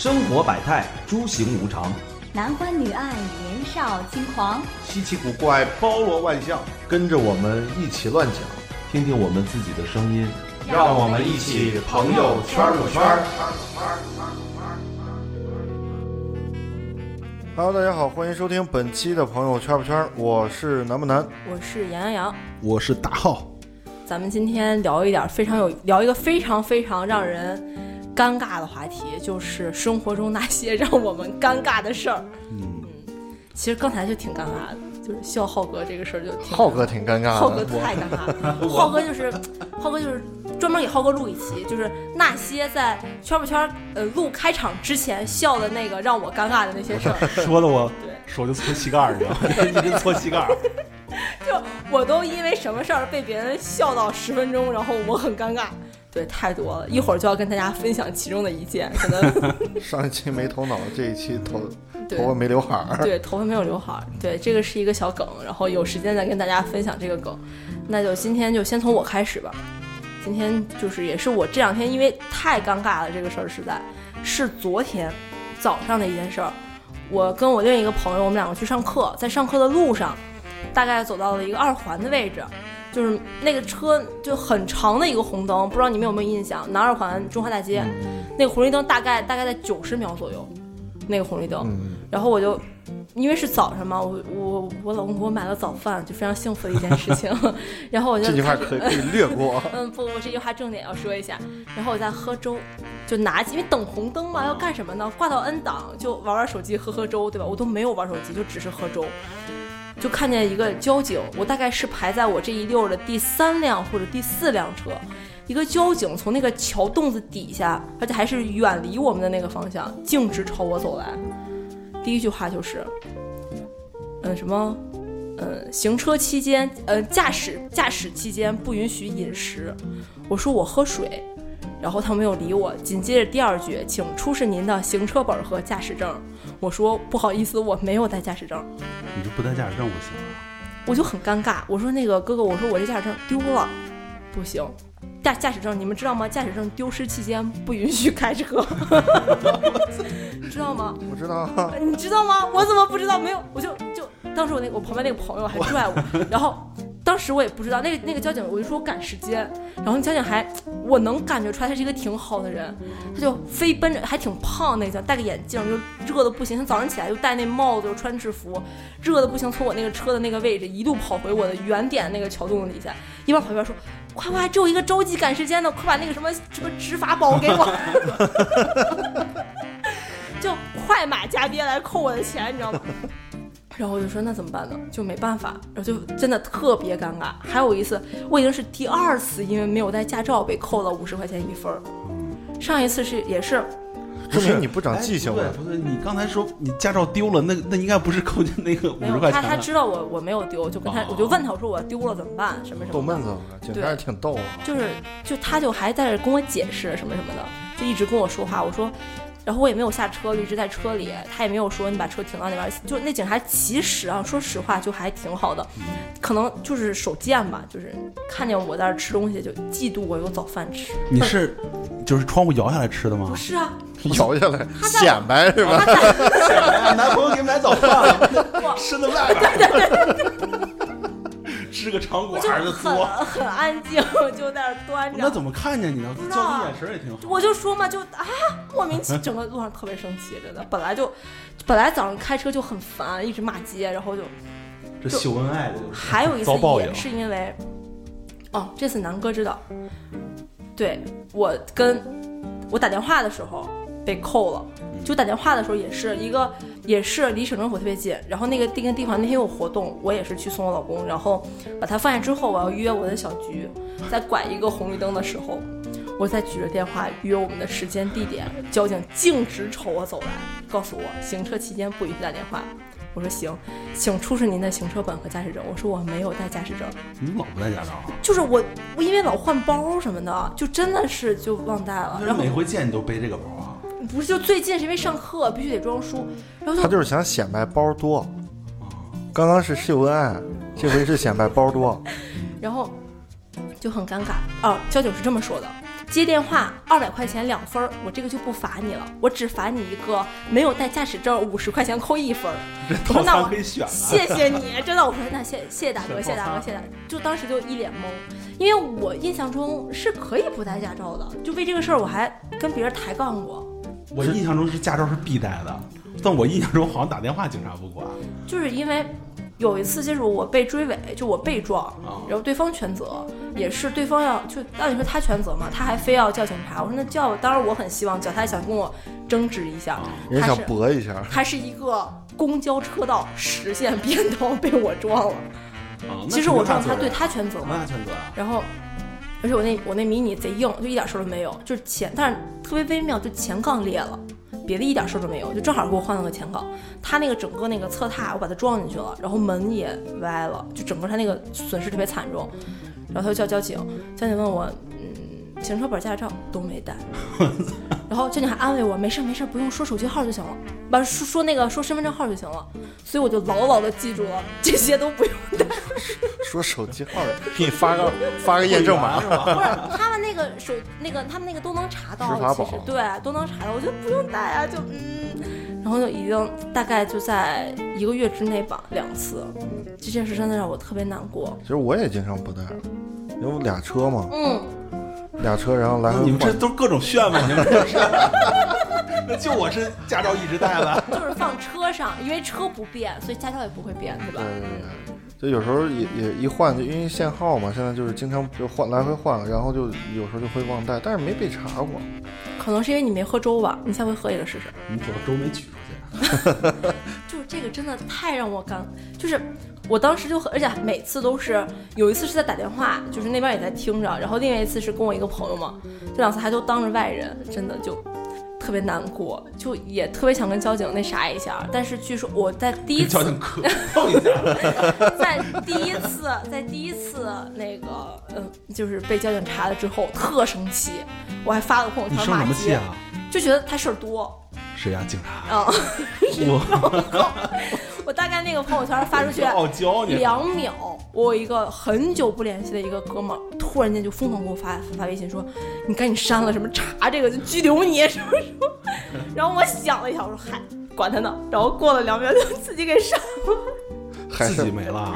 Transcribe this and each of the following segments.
生活百态，诸行无常，男欢女爱，年少轻狂，稀奇古怪，包罗万象，跟着我们一起乱讲，听听我们自己的声音，让我们一起朋友圈儿圈儿。Hello，大家好，欢迎收听本期的朋友圈不圈，我是南不南。我是杨洋洋，我是大浩，咱们今天聊一点非常有聊一个非常非常让人尴尬的话题，就是生活中那些让我们尴尬的事儿。嗯，其实刚才就挺尴尬的，就是笑浩哥这个事儿就挺浩哥挺尴尬的浩哥，太尴尬了，浩哥就是浩哥就是专门给浩哥录一期，就是那些在圈不圈呃录开场之前笑的那个让我尴尬的那些事儿。说的我对手就搓膝盖儿，你知道吗？一直搓膝盖儿。就我都因为什么事儿被别人笑到十分钟，然后我很尴尬。对，太多了，一会儿就要跟大家分享其中的一件，可能 上一期没头脑，这一期头头发没刘海儿。对头发没有刘海儿，对，这个是一个小梗，然后有时间再跟大家分享这个梗。那就今天就先从我开始吧。今天就是也是我这两天因为太尴尬了，这个事儿实在是昨天早上的一件事儿。我跟我另一个朋友，我们两个去上课，在上课的路上，大概走到了一个二环的位置，就是那个车就很长的一个红灯，不知道你们有没有印象？南二环中华大街那个红绿灯大概大概在九十秒左右，那个红绿灯。嗯，然后我就因为是早上嘛，我我我老公给我买了早饭，就非常幸福的一件事情。然后我就这句话可以略过。嗯，不，我这句话重点要说一下。然后我在喝粥，就拿起，因为等红灯嘛，要干什么呢？挂到 N 档就玩玩手机，喝喝粥，对吧？我都没有玩手机，就只是喝粥。就看见一个交警，我大概是排在我这一溜的第三辆或者第四辆车，一个交警从那个桥洞子底下，而且还是远离我们的那个方向，径直朝我走来。第一句话就是，嗯，什么？嗯，行车期间，呃，驾驶驾驶期间不允许饮食。我说我喝水，然后他没有理我。紧接着第二句，请出示您的行车本和驾驶证。我说不好意思，我没有带驾驶证。你就不带驾驶证不行啊！我就很尴尬，我说那个哥哥，我说我这驾驶证丢了，不行。驾驾驶证，你们知道吗？驾驶证丢失期间不允许开车，你知道吗？我知道，你知道吗？我怎么不知道？没有，我就就当时我那我旁边那个朋友还拽我，然后当当时我也不知道那个那个交警，我就说我赶时间，然后那交警还我能感觉出来他是一个挺好的人，他就飞奔着，还挺胖那个，戴个眼镜，就热的不行。他早上起来就戴那帽子，又穿制服，热的不行，从我那个车的那个位置一路跑回我的原点那个桥洞子底下，一边跑一边说。快快，只有一个着急赶时间的，快把那个什么什么执法宝给我。就快马加鞭来扣我的钱，你知道吗？然后我就说那怎么办呢？就没办法，然后就真的特别尴尬。还有一次，我已经是第二次因为没有带驾照被扣了五十块钱一分儿。上一次是也是说明你不长记性了。哎不对，你刚才说你驾照丢了，那那应该不是扣进那个五没有十块钱的。他他知道我我没有丢，就跟他哦我就问他我说我丢了怎么办什么什么的逗闷子了，警察也挺逗啊。就是就他就还在这跟我解释什么什么的，就一直跟我说话。我说，然后我也没有下车，就一直在车里。他也没有说你把车停到那边。就那警察其实啊，说实话就还挺好的，可能就是手贱吧，就是看见我在那儿吃东西就嫉妒我有早饭吃。你是就是窗户摇下来吃的吗不？是啊，摇下来显摆是吧？男朋友给你买早饭了，伸在外边，支个长我就管儿就很。很安静，就在那端着。那怎么看见你呢？知道啊交你眼神也挺好。我就说嘛，就啊，莫名其整个路上特别生气，真的。本来就，本来早上开车就很烦，一直骂街，然后就这秀恩爱的就是。还有一次遭报应也是因为，哦，这次南哥知道，对我跟我打电话的时候被扣了，就打电话的时候也是一个，也是离省政府特别近，然后那个那个地方那天有活动，我也是去送我老公，然后把他放下之后，我要约我的小菊，在拐一个红绿灯的时候。我再举着电话约我们的时间地点，交警径直朝我走来，告诉我行车期间不允许打电话。我说行，请出示您的行车本和驾驶证。我说我没有带驾驶证，你老不带驾照啊？就是我我因为老换包什么的，就真的是就忘带了。然后每回见你都背这个包啊？不是就最近是因为上课必须得装书，然后就他就是想显摆包多。刚刚是秀恩爱，这回是显摆包多。然后就很尴尬。哦，交警是这么说的，接电话二百块钱两分儿，我这个就不罚你了，我只罚你一个没有带驾驶证五十块钱扣一分儿。这套我说那我餐可以选的。谢谢你，真的，我说那谢谢谢大哥，谢谢大哥，谢谢大哥，就当时就一脸懵，因为我印象中是可以不带驾照的，就为这个事儿我还跟别人抬杠过，我印象中是驾照是必带的，但我印象中好像打电话警察不管。就是因为有一次就是我被追尾，就我被撞，啊然后对方全责，也是对方要就按理说他全责嘛，他还非要叫警察，我说那叫，当然我很希望叫，他还想跟我争执一下，人家想他是搏一下，他是一个公交车道实线 变道被我撞了，啊，其实我撞他，对他全责嘛，全责啊。然后，而且我那我那迷你贼硬，就一点事儿都没有，就是前，但是特别微妙，就前杠裂了，别的一点事儿都没有，就正好给我换了个前杠。它那个整个那个侧踏我把它撞进去了，然后门也歪了，就整个它那个损失特别惨重。然后他就叫交警，交警问我，行车本、驾照都没带。然后交警还安慰我，没事没事，不用说手机号就行了，把说说那个说身份证号就行了。所以我就牢牢的记住了，这些都不用带。说手机号，给你发个发个验证码是，吧？不是他们那个手那个他们那个都能查到其实宝对都能查到，我觉得不用带啊，就嗯，然后就已经大概就在一个月之内吧两次，这件事真的让我特别难过。其实我也经常不带，因为我俩车嘛，嗯，俩车，然后来回你们这。都是各种炫吗？你们这是？那就我是驾照一直带的。就是放车上，因为车不变，所以驾照也不会变，对吧对？对对，就有时候也也一换，就因为限号嘛，现在就是经常就换来回换，然后就有时候就会忘带，但是没被查过。可能是因为你没喝粥吧，你下回喝一个试试。你主要粥没取出去。就是这个真的太让我尴，就是我当时就很，而且每次都是有一次是在打电话，就是那边也在听着，然后另外一次是跟我一个朋友嘛，这两次还都当着外人，真的就特别难过，就也特别想跟交警那啥一下，但是据说我在第一次跟交警磕碰一下。在第一次在第一次那个嗯，就是被交警查了之后特生气，我还发了朋友圈骂街，什么气啊？就觉得他事儿多。谁呀？警察？啊、我 我大概那个朋友圈发出去。两秒，我有一个很久不联系的一个哥们儿，突然间就疯狂给我发发微信说：“你赶紧删了，什么查这个就拘留你什么什么。”然后我想了一下，我说：“嗨，管他呢。”然后过了两秒就自己给删了，自己没了。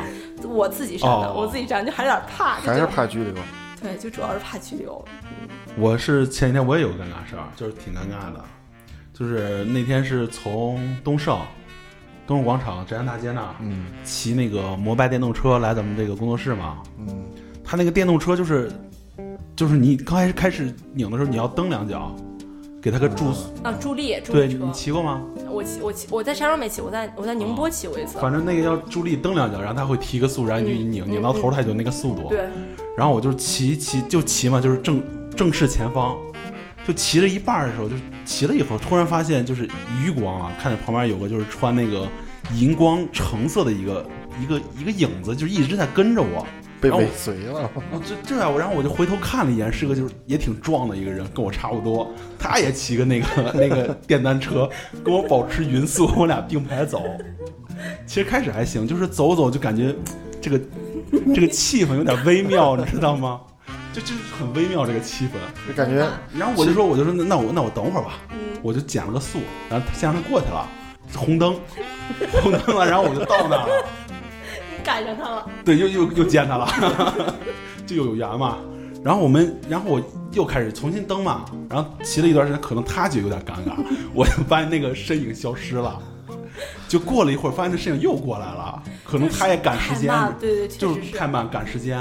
我自己删的，哦我自己删，就还有点怕，还是怕拘留。对，就主要是怕拘留。我是前几天我也有个尴尬事儿，就是挺尴尬的，就是那天是从东胜东胜广场浙江大街那儿嗯。骑那个摩拜电动车来咱们这个工作室嘛，嗯，他那个电动车就是就是你刚开始开始拧的时候你要蹬两脚，给他个助，啊，助力，助对你力车，骑过吗？我骑我骑我在山上没骑，我在我在宁波骑过一次。反正那个要助力蹬两脚，然后他会提个速，然后你就一拧嗯拧到头，他就那个速度。对，然后我就骑骑就骑嘛，就是正正视前方，就骑了一半的时候，就骑了一会儿，突然发现就是余光啊，看见旁边有个就是穿那个荧光橙色的一个一个一个影子，就一直在跟着我。被尾随了。我这这样，我然后我就回头看了一眼，是个就是也挺壮的一个人，跟我差不多，他也骑个那个 那个电单车，跟我保持匀速，我俩并排走。其实开始还行，就是走走就感觉这个这个气氛有点微妙，你知道吗？就就是很微妙这个气氛。就感觉然后我就说，我就说那那我那我等会儿吧，嗯我就减了个速，然后先让他过去了，红灯，红灯了，然后我就到那儿了。你赶上他了。对，又又又见他了，就有缘嘛。然后我们，然后我又开始重新登嘛，然后骑了一段时间，可能他就有点尴尬，我就发现那个身影消失了。就过了一会儿，发现那身影又过来了，可能他也赶时间，对对，确就是太慢赶时间。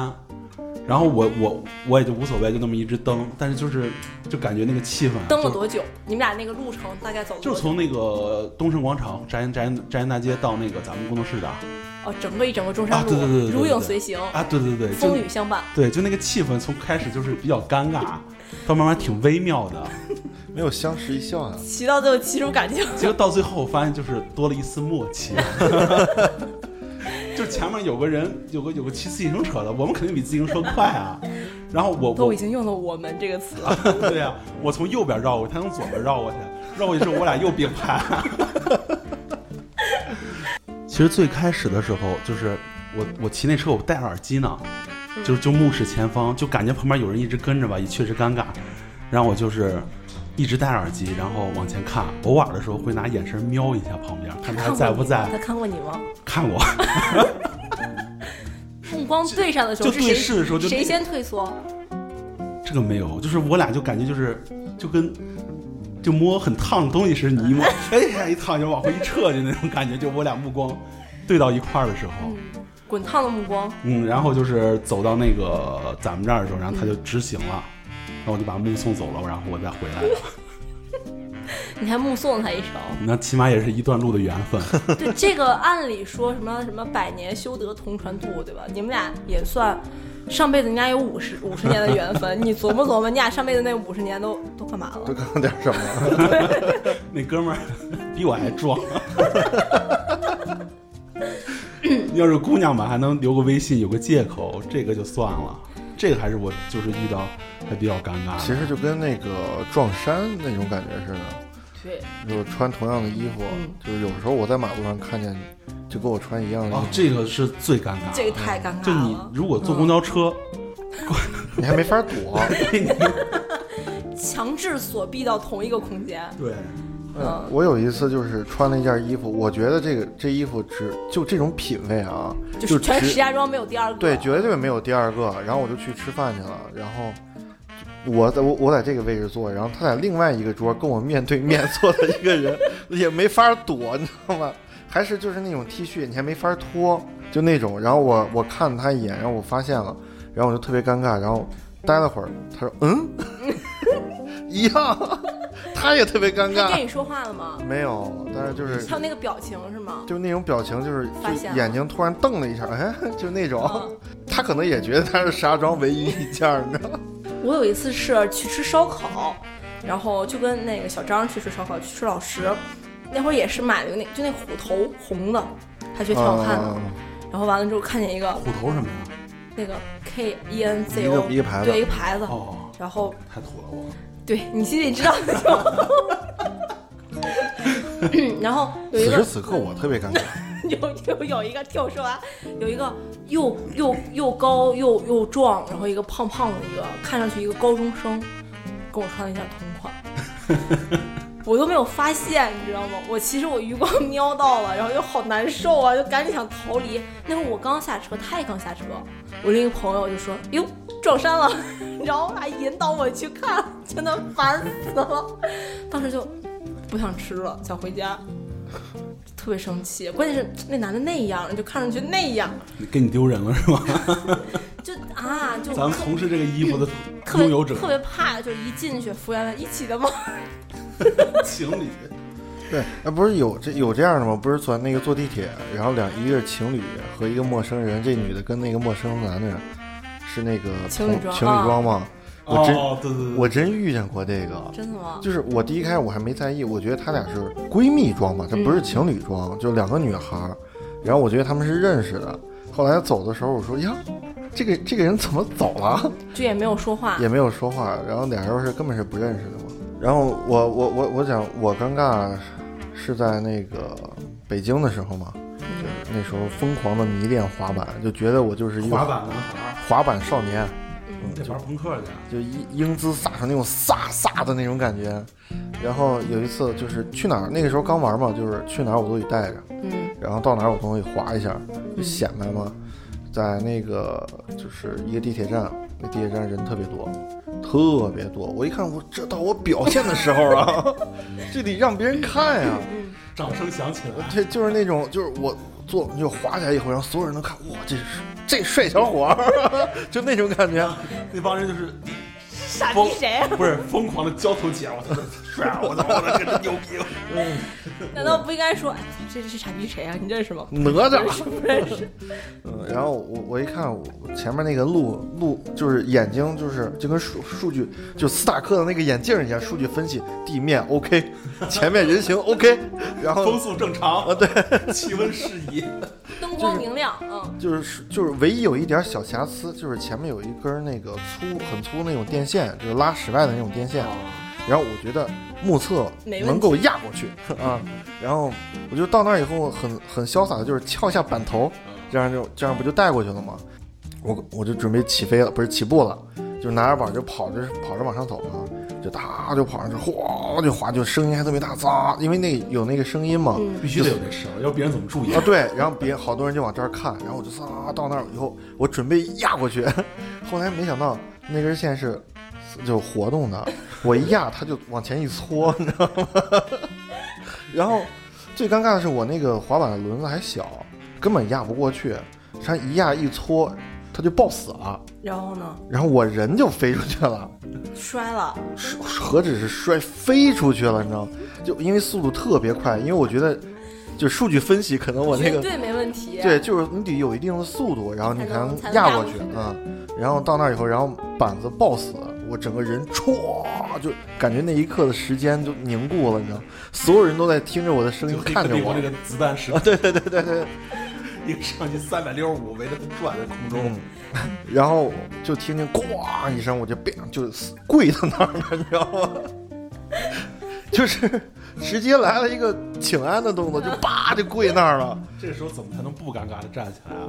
然后我我我也就无所谓，就那么一直蹬，但是就是就感觉那个气氛啊蹬了多久？你们俩那个路程大概走多久？就是从那个东胜广场摘摘摘烟大街到那个咱们工作室的哦，整个一整个中山路，啊对对对对对如影随形，啊，对对对，风雨相伴。对，就那个气氛从开始就是比较尴尬，到慢慢挺微妙的，没有相视一笑呀。骑到最后骑出感情，结果到最后我发现就是多了一丝默契。就前面有个人，有个有个骑自行车的，我们肯定比自行车快啊。然后我我都已经用了“我们”这个词了。对呀、我从右边绕过去，他从左边绕过去，绕过去之后我俩又并排。其实最开始的时候，就是我我骑那车我戴着耳机呢，就就目视前方，就感觉旁边有人一直跟着吧，也确实尴尬。然后我就是一直戴耳机，然后往前看，偶尔的时候会拿眼神瞄一下旁边，看他还在不在他。看过你吗？看过，目光对上的时候就是对谁视的时候就谁先退缩？这个没有，就是我俩就感觉就是就跟就摸很烫的东西似的，你一摸，哎呀一烫就往回一撤，就那种感觉，就我俩目光对到一块儿的时候，嗯，滚烫的目光，嗯，然后就是走到那个咱们这儿的时候，然后他就直行了，然后我就把目送走了，然后我再回来了，你还目送他一程。那起码也是一段路的缘分。对，这个按理说什么什么百年修得同船渡，对吧？你们俩也算上辈子人家有五十五十年的缘分，你琢磨琢磨，你俩上辈子那五十年都都干嘛了？都干了点什么？那哥们儿比我还壮。要是姑娘吧，还能留个微信，有个借口，这个就算了。这个还是我就是遇到还比较尴尬。其实就跟那个撞衫那种感觉似的，对，就是穿同样的衣服，嗯就是有时候我在马路上看见，就跟我穿一样的衣哦服，，这个是最尴尬。这个太尴尬了。就你如果坐公交车，你还没法躲。强制锁闭到同一个空间，对，嗯我有一次就是穿了一件衣服，我觉得这个这衣服只就这种品味啊，就是全石家庄没有第二个。对，绝对没有第二个。然后我就去吃饭去了，然后我在我我在这个位置坐，然后他在另外一个桌跟我面对面坐的一个人，也没法躲，你知道吗？还是就是那种 T 恤，你还没法脱，就那种。然后我我看了他一眼，然后我发现了，然后我就特别尴尬，然后待了会儿，他说嗯，一样，他也特别尴尬，他跟你说话了吗？没有，但是就是他有那个表情是吗？就那种表情，就是眼睛突然瞪了一下，哎，就那种。嗯他可能也觉得他是石家庄唯一一件儿，你知道吗？我有一次是去吃烧烤，然后就跟那个小张去吃烧烤，去吃老石，那会儿也是买了个那就那虎头红的，还觉得挺好看的。啊然后完了之后看见一个虎头什么呀？那个 K E N Z 一 O 个一个牌子对一个牌子，哦，然后太土了我。对你心里知道的就。然后有一个此时此刻我特别尴尬，有有有一个听我说完，有一个又又又高又又壮，然后一个胖胖的一个，看上去一个高中生，跟我穿了一下同款，我都没有发现，你知道吗？我其实我余光 瞄到了，然后就好难受啊，就赶紧想逃离。那会儿我刚下车，他也刚下车，我另一个朋友就说：“哟，撞衫了。”然后还引导我去看，真的烦死了。当时就不想吃了，想回家。特别生气，关键是那男的那样，就看上去那样，给你丢人了是吗？就啊，就咱们从事这个衣服的特别拥有者，特别怕，就一进去，服务员问一起的吗？情侣，对，啊，不是有这有这样的吗？不是坐那个坐地铁，然后两一个是情侣和一个陌生人，这女的跟那个陌生男的是那个情侣装情侣装吗？我真哦，对对对，我真遇见过这个，真的吗？就是我第一开始我还没在意，我觉得他俩是闺蜜装嘛，这不是情侣装，就两个女孩儿，然后我觉得他们是认识的。后来走的时候，我说呀，这个这个人怎么走了？就也没有说话，也没有说话，然后俩人是根本是不认识的嘛。然后我我我我讲我尴尬是在那个北京的时候嘛，嗯。那时候疯狂的迷恋滑板，就觉得我就是一个滑板男孩，滑板少年，嗯。这玩朋克去，就英英姿飒爽那种飒飒的那种感觉。然后有一次就是去哪儿，那个时候刚玩嘛，就是去哪儿我都得带着，嗯。然后到哪儿我都得滑一下，就嗯显摆嘛。在那个就是一个地铁站，那地铁站人特别多，特别多。我一看，我这到我表现的时候啊，这得让别人看呀。嗯，掌声响起来，这就是那种，就是我坐就滑起来以后，然后所有人都看，哇，这是这帅小伙儿，就那种感觉。那帮人就是傻逼谁啊？不是疯狂的交头接耳，我操，帅啊！我操，我操，这真牛逼！难道不应该说，哎，这这傻逼谁啊？你认识吗？哪吒，不认识。嗯，然后我我一看，我前面那个路路就是眼睛就是就跟数数据就斯塔克的那个眼镜一样，数据分析地面 OK，前面人行 OK，然后风速正常啊对，气温适宜，灯光明亮，嗯就是就是唯一有一点小瑕疵，就是前面有一根那个粗很粗那种电线，就是拉室外的那种电线。然后我觉得目测能够压过去 啊，然后我就到那儿以后很很潇洒的，就是翘一下板头，这样就这样不就带过去了吗？我我就准备起飞了，不是起步了，就拿着板就跑着跑着往上走嘛。就哒就跑上去，哗就滑，就声音还特别大，咋，因为那有那个声音嘛。嗯必须得有那声，要不别人怎么注意啊，？对，然后别好多人就往这儿看，然后我就嗖到那儿以后，我准备压过去，后来没想到那根线是就活动的，我一压它就往前一搓，你知道吗？然后最尴尬的是我那个滑板的轮子还小，根本压不过去，它一压一搓，它就抱死了，然后呢，然后我人就飞出去了。摔了，是何止是摔飞出去了，你知道吗？就因为速度特别快，因为我觉得就数据分析，可能我那个绝对没问题。对，就是你得有一定的速度，然后你才才能压过去嗯。然后到那儿以后，然后板子抱死，我整个人歘，就感觉那一刻的时间就凝固了，你知道？所有人都在听着我的声音，看着我客帝国那。个子弹对对对对对，一个上去三百六十五围着它转在空中嗯，然后就听见咣一声，我就变就跪在那儿了，你知道吗？就是直接来了一个请安的动作，就叭就跪那儿了。这时候怎么才能不尴尬的站起来啊？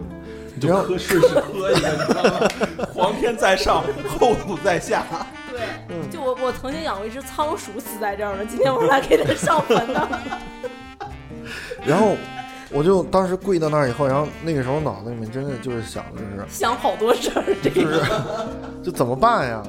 你就然后磕顺势磕一个，你知道吗？皇天在上，后土在下。对，嗯就我我曾经养过一只仓鼠死在这儿了，今天我来给它上坟呢。然后我就当时跪到那儿以后，然后那个时候脑子里面真的就是想的是，想好多事儿，这就是个就怎么办呀？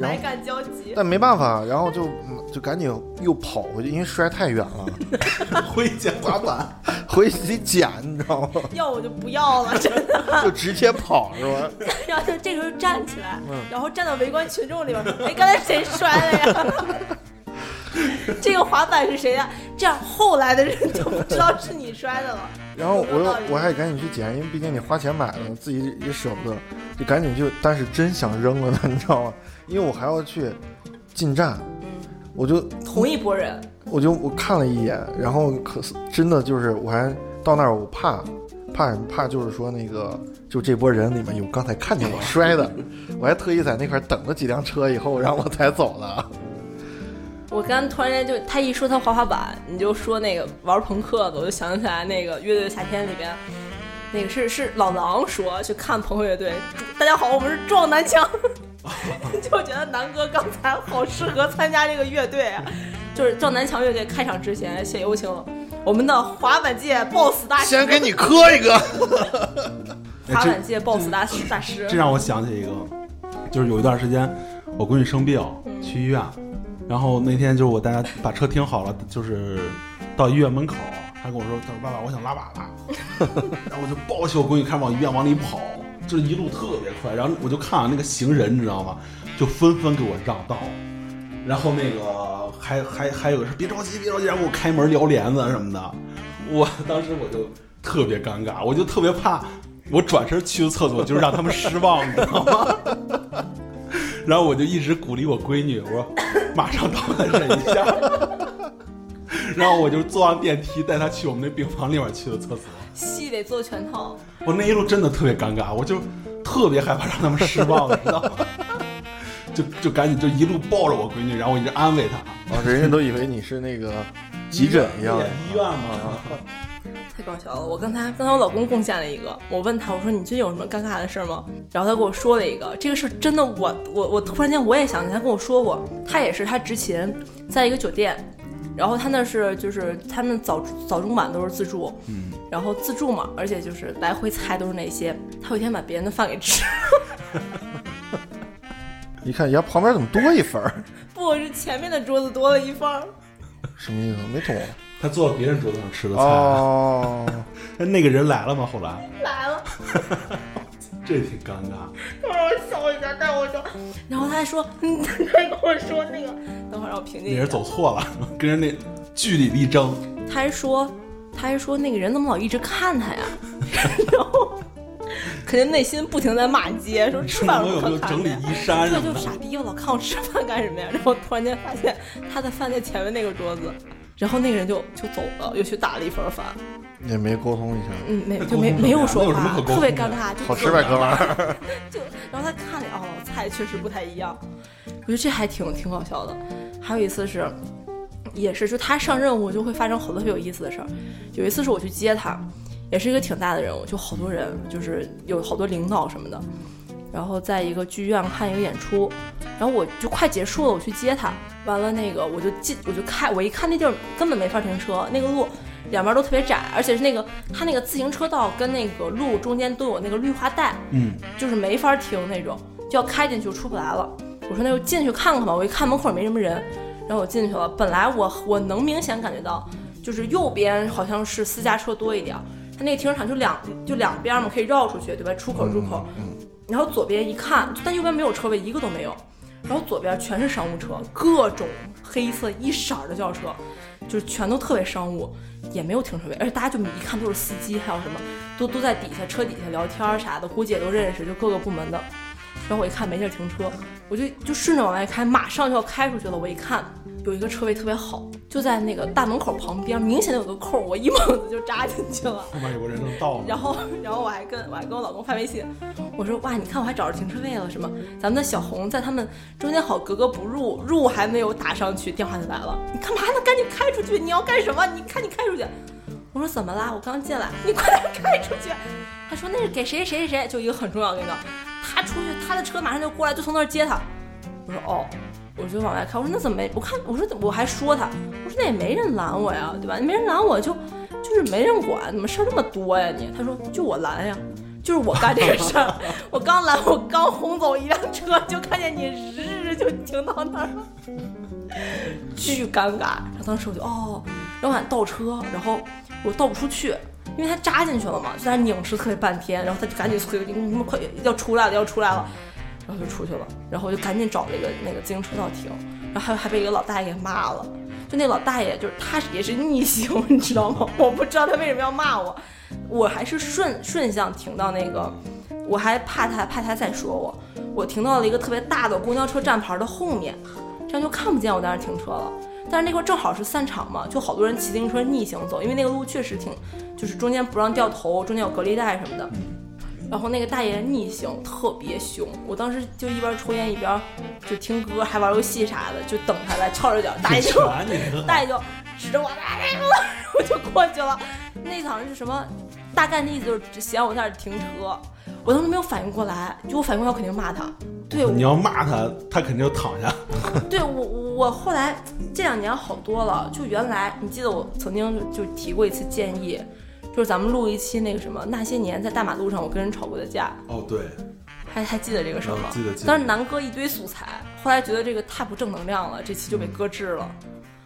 百感交集。但没办法，然后就嗯就赶紧又跑回去，因为摔太远了，回捡滑板，回去得捡，你知道吗？要我就不要了，真的。就直接跑是吧？然后就这个时候站起来，嗯然后站到围观群众里边说：“哎，刚才谁摔了呀？这个滑板是谁的？”这样后来的人就不知道是你摔的了。然后我又我还赶紧去捡，因为毕竟你花钱买了，自己也舍不得，就赶紧就，但是真想扔了呢，你知道吗？因为我还要去进站，嗯，我就同一拨人，我就我看了一眼，然后可是真的就是我还到那儿我怕怕什么？怕就是说那个就这波人里面有刚才看见我摔的，我还特意在那块儿等了几辆车以后，然后我才走的。我刚突然间就他一说他滑滑板，你就说那个玩朋克的，我就想起来那个乐队的夏天里边，那个是是老狼说去看朋克乐队，大家好，我们是撞南墙，就觉得南哥刚才好适合参加这个乐队啊，就是撞南墙乐队开场之前先有请我们的滑板界 BOSS 大师，先给你磕一个，滑板界 BOSS 大师大师这，让我想起一个，就是有一段时间我闺女生病去医院，然后那天就是我大家把车停好了，就是到医院门口，她跟我说：“她说爸爸，我想拉粑粑。”然后我就抱起我闺女，开始往医院往里跑，就是一路特别快。然后我就看啊，那个行人你知道吗？就纷纷给我让道，然后那个还还还有个是别着急别着急，然后我开门撩帘子什么的。我当时我就特别尴尬，我就特别怕我转身去的厕所就是让他们失望，你知道吗？然后我就一直鼓励我闺女，我说马上到了，忍一下。然后我就坐上电梯，带她去我们那病房里面去的厕所。戏得做全套。我那一路真的特别尴尬，我就特别害怕让他们失望，你知道吗？就就赶紧就一路抱着我闺女，然后我一直安慰她。啊，人家都以为你是那个急诊一样的。医院嘛，太搞笑了！我刚才刚才我老公贡献了一个，我问他我说你最近有什么尴尬的事儿吗？然后他跟我说了一个，这个事儿真的我我我突然间我也想起他跟我说过，他也是他执勤在一个酒店，然后他那是就是他们早早中晚都是自助，嗯，然后自助嘛，而且就是来回菜都是那些，他有一天把别人的饭给吃，了。你看，呀，旁边怎么多一份儿？不是前面的桌子多了一份儿，什么意思？没懂。他坐到别人桌子上吃的菜，哦，那个人来了吗？后来来了。这挺尴尬。他让我笑一下，带我说，然后他还说，嗯，他还跟我说那个，等会儿让我平静一下。那人走错了，跟人那据理力争。他还说，他还说那个人怎么老一直看他呀？然后肯定内心不停在骂街，说吃饭我有没有整理衣衫对？就傻逼，我老看我吃饭干什么呀？然后突然间发现他的饭在前面那个桌子，然后那个人就就走了，又去打了一份饭，也没沟通一下，嗯，没就没没有说话可，沟特别尴尬，就好吃呗，哥们儿。就然后他看了哦，菜确实不太一样，我觉得这还挺挺搞笑的。还有一次是，也是就他上任务就会发生好多特别有意思的事儿。有一次是我去接他，也是一个挺大的任务，就好多人，就是有好多领导什么的。然后在一个剧院看一个演出，然后我就快结束了，我去接他，完了那个我就进我就开，我一看那地儿根本没法停车，那个路两边都特别窄，而且是那个他那个自行车道跟那个路中间都有那个绿化带，嗯，就是没法停那种，就要开进去就出不来了。我说那就进去看看吧，我一看门口也没什么人，然后我进去了。本来我我能明显感觉到，就是右边好像是私家车多一点儿，它那个停车场就两就两边嘛，可以绕出去，对吧？出口入口。然后左边一看，但右边没有车位，一个都没有。然后左边全是商务车，各种黑色一色儿的轿车，就是全都特别商务，也没有停车位，而且大家就一看都是司机，还有什么都都在底下车底下聊天啥的，估计也都认识，就各个部门的。然后我一看没地儿停车，我就就顺着往外开，马上就要开出去了。我一看有一个车位特别好，就在那个大门口旁边，明显的有个空儿，我一猛子就扎进去了。后面有个人能到吗？然后，然后我还跟我还跟我老公发微信，我说哇，你看我还找着停车位了，什么？咱们的小红在他们中间好格格不入，入还没有打上去，电话就来了，你干嘛呢？赶紧开出去！你要干什么？你看你开出去。我说怎么啦？我刚进来，你快点开出去。他说那是给谁谁谁谁，就一个很重要的领导，他出去，他的车马上就过来，就从那儿接他。我说哦，我就往外开。我说那怎么没？我看我说我还说他，我说那也没人拦我呀，对吧？没人拦我就就是没人管，怎么事儿这么多呀你？他说就我拦呀，就是我干这个事儿。我刚拦，我刚轰走一辆车，就看见你日就停到那儿了，巨尴尬。然后当时我就哦，然后我想倒车，然后我倒不出去。因为他扎进去了嘛，就在那拧吃特别半天，然后他就赶紧催你，们快要出来了，要出来了，然后就出去了，然后我就赶紧找那个那个自行车道停，然后还还被一个老大爷给骂了，就那老大爷就是他也是逆行，你知道吗？我不知道他为什么要骂我，我还是顺顺向停到那个，我还怕他怕他再说我，我停到了一个特别大的公交车站牌的后面，这样就看不见我在那停车了。但是那块正好是散场嘛，就好多人骑自行车逆行走，因为那个路确实挺，就是中间不让掉头，中间有隔离带什么的。然后那个大爷逆行特别凶，我当时就一边抽烟一边就听歌，还玩游戏啥的，就等他来翘着脚，大爷就大爷就指着我，哎，我就过去了。那好像是什么，大概那意思就是嫌我在那儿停车。我当时没有反应过来，就我反应过来，我肯定骂他。对，你要骂他，他肯定就躺下。对我，我后来这两年好多了。就原来你记得我曾经就就提过一次建议，就是咱们录一期那个什么那些年在大马路上我跟人吵过的架，哦，对，还还记得这个事儿吗嗯？记得记得当时南哥一堆素材，后来觉得这个太不正能量了，这期就被搁置了。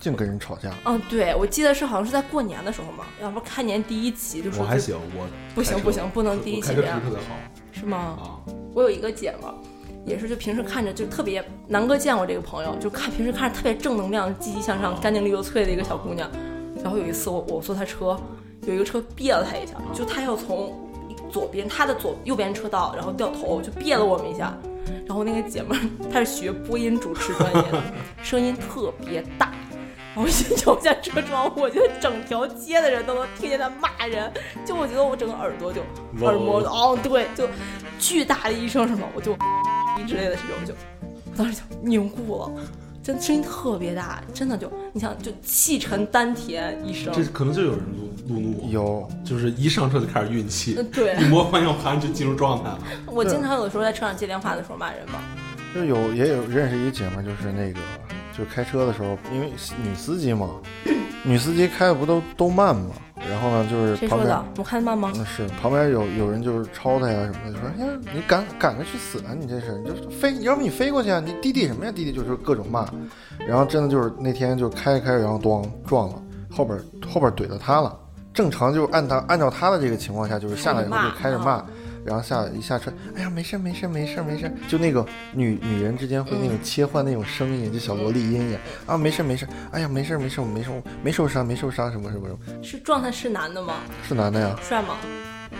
净跟人吵架。嗯，对，我记得是好像是在过年的时候嘛，要不开年第一期就说我还行，我不行不行，不能第一我开车期这样特别好是吗？啊。我有一个姐们儿，也是就平时看着就特别，南哥见过这个朋友，就看平时看着特别正能量、积极向上、干净利落脆的一个小姑娘。然后有一次我我坐她车，有一个车别了她一下，就她要从左边她的左右边车道，然后掉头就别了我们一下。然后那个姐们儿她是学播音主持专业的，声音特别大。然后一摇下车窗，我觉得整条街的人都能听见他骂人，就我觉得我整个耳朵就耳膜哦，对，就巨大的一声什么，我就之类的这种，就我当时就凝固了，真声音特别大，真的就你想就气沉丹田一声，这可能就有人路路怒，有就是一上车就开始运气嗯，对一摸方向盘就进入状态了。我经常有的时候在车上接电话的时候骂人嘛，就有也有认识一个姐们，就是那个就开车的时候，因为女司机嘛，女司机开的不都都慢嘛，然后呢就是旁边谁说的？我看慢吗？嗯是旁边有有人就是超他呀什么的，就说哎呀你赶赶着去死啊你这是你就飞，要不你飞过去啊你滴滴什么呀滴滴就是各种骂，然后真的就是那天就开着开着然后咣撞了，后边后边怼到他了，正常就按他按照他的这个情况下就是下来以后就开始骂。然后下一下车，哎呀，没事没事没事没事，就那个女女人之间会那种切换那种声音，就小萝莉音一样啊，没事没事，哎呀没事没事我没受没受伤没受伤什么什么什么，是状态是男的吗？是男的呀，帅吗？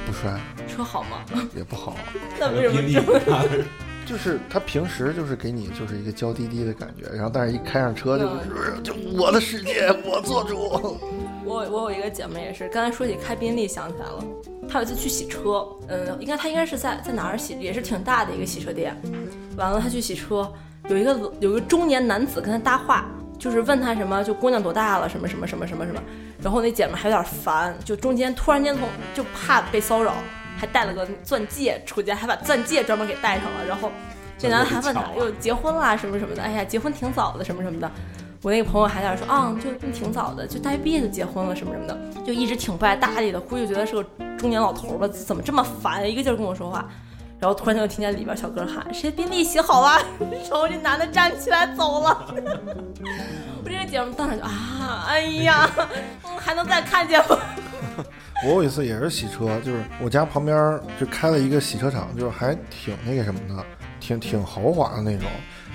不帅车好吗？也不好，那为什么这么？就是他平时就是给你就是一个娇滴滴的感觉，然后但是一开上车就嗯就我的世界我做主，我我有一个姐妹也是，刚才说起开宾利想起来了，她有一次去洗车，嗯，应该她应该是在在哪儿洗，也是挺大的一个洗车店。完了，她去洗车，有一个有一个中年男子跟她搭话，就是问她什么，就姑娘多大了，什么什么什么什么什么。然后那姐妹还有点烦，就中间突然间从就怕被骚扰，还带了个钻戒出去，还把钻戒专门给戴上了，然后这男的还问他又结婚啦什么什么的，哎呀，结婚挺早的什么什么的。我那个朋友还在那说啊，就挺早的，就大学毕业就结婚了什么什么的，就一直挺不爱搭理的，估计觉得是个中年老头儿吧，怎么这么烦，一个劲儿跟我说话。然后突然就听见里边小哥喊：“谁宾利洗好了？” 然后这男的站起来走了。我这个姐们当场就啊，哎呀，嗯还能再看见吗？我有一次也是洗车，就是我家旁边就开了一个洗车场，就是还挺那个什么的，挺挺豪华的那种。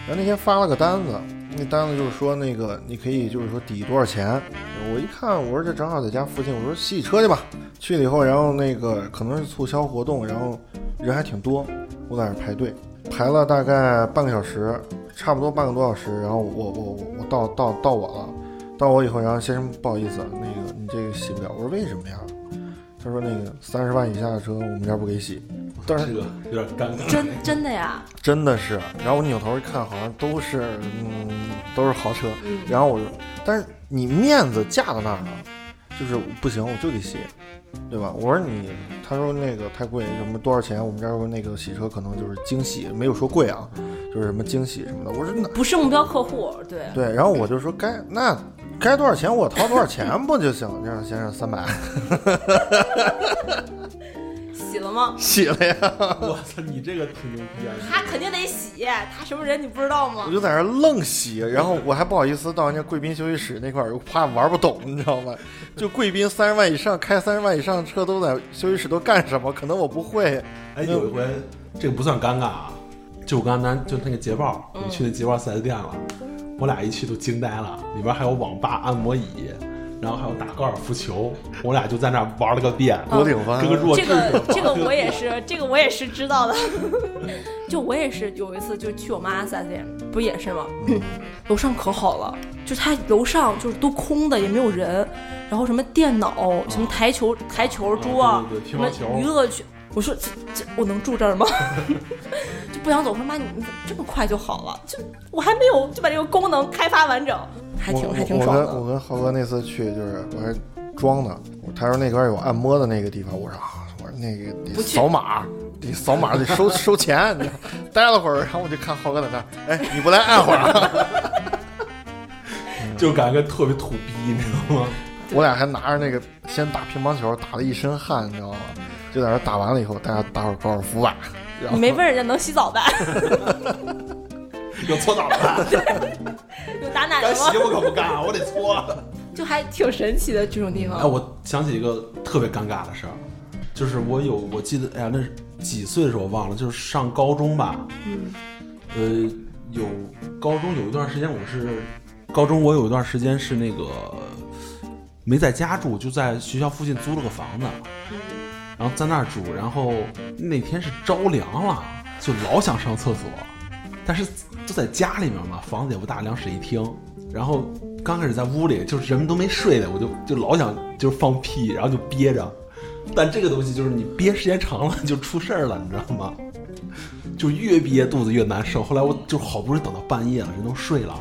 然后那天发了个单子，那单子就是说那个你可以就是说抵多少钱。我一看，我说这正好在家附近，我说洗洗车去吧。去了以后，然后那个可能是促销活动，然后人还挺多，我在那儿排队，排了大概半个小时，差不多半个多小时。然后我我我我到到到我了，到我以后，然后先生不好意思，那个你这个洗不了。我说为什么呀？他说那个三十万以下的车我们这儿不给洗，但是这个有点尴尬。真真的呀？真的是。然后我扭头一看，好像都是嗯都是豪车。嗯，然后我就，但是你面子架到那儿了，就是不行，我就得洗，对吧？我说你，他说那个太贵，什么多少钱？我们这儿那个洗车可能就是精洗，没有说贵啊，就是什么惊喜什么的。我说那不是目标客户，对。对，然后我就说该那该多少钱我掏多少钱不就行？这样先生三百，洗了吗？洗了呀。我操，你这个挺牛逼啊！他肯定得洗，他什么人你不知道吗我？就在那愣洗，然后我还不好意思到人家贵宾休息室那块儿，我怕玩不懂，你知道吗？就贵宾三十万以上开三十万以上的车都在休息室都干什么？可能我不会。哎，有一回这个不算尴尬啊，就我刚才就那个捷豹，嗯我去那捷豹四 S 店了，我俩一去都惊呆了，里边还有网吧、按摩椅，然后还有打高尔夫球，我俩就在那儿玩了个遍，多顶湾跟个弱智这个似的。这个我也是，这个我也是知道的。就我也是有一次就去我妈四 S 店，不也是吗？楼上可好了，就他楼上就是都空的，也没有人，然后什么电脑、什么台球、台球桌、啊对对对什么娱乐区。我说这这我能住这儿吗？就不想走。我说妈，你你怎么这么快就好了？就我还没有就把这个功能开发完整，还挺还挺爽的。跟我跟浩哥那次去就是我还装呢，他说那边有按摩的那个地方，我说啊，我说那个得扫码，得扫码得收 收钱。你知道待了会儿，然后我就看浩哥在那儿，哎，你不来按会儿啊？就感觉特别土逼，你知道吗？我俩还拿着那个先打乒乓球，打了一身汗，你知道吗？就在那打完了以后，大家打会儿高尔夫吧。然后你没问人家能洗澡 吧，有搓澡的，有打奶的吗敢洗？我可不干，我得搓。就还挺神奇的这种地方。哎，我想起一个特别尴尬的事儿，就是我有我记得，哎呀，那是几岁的时候我忘了，就是上高中吧。嗯，呃，有高中有一段时间我是高中，我有一段时间是那个没在家住，就在学校附近租了个房子，然后在那儿住。然后那天是着凉了，就老想上厕所，但是就在家里面嘛，房子也不大，两室一厅。然后刚开始在屋里，就是人们都没睡的，我就就老想就是放屁，然后就憋着。但这个东西就是你憋时间长了就出事儿了，你知道吗？就越憋肚子越难受。后来我就好不容易等到半夜了，人都睡了，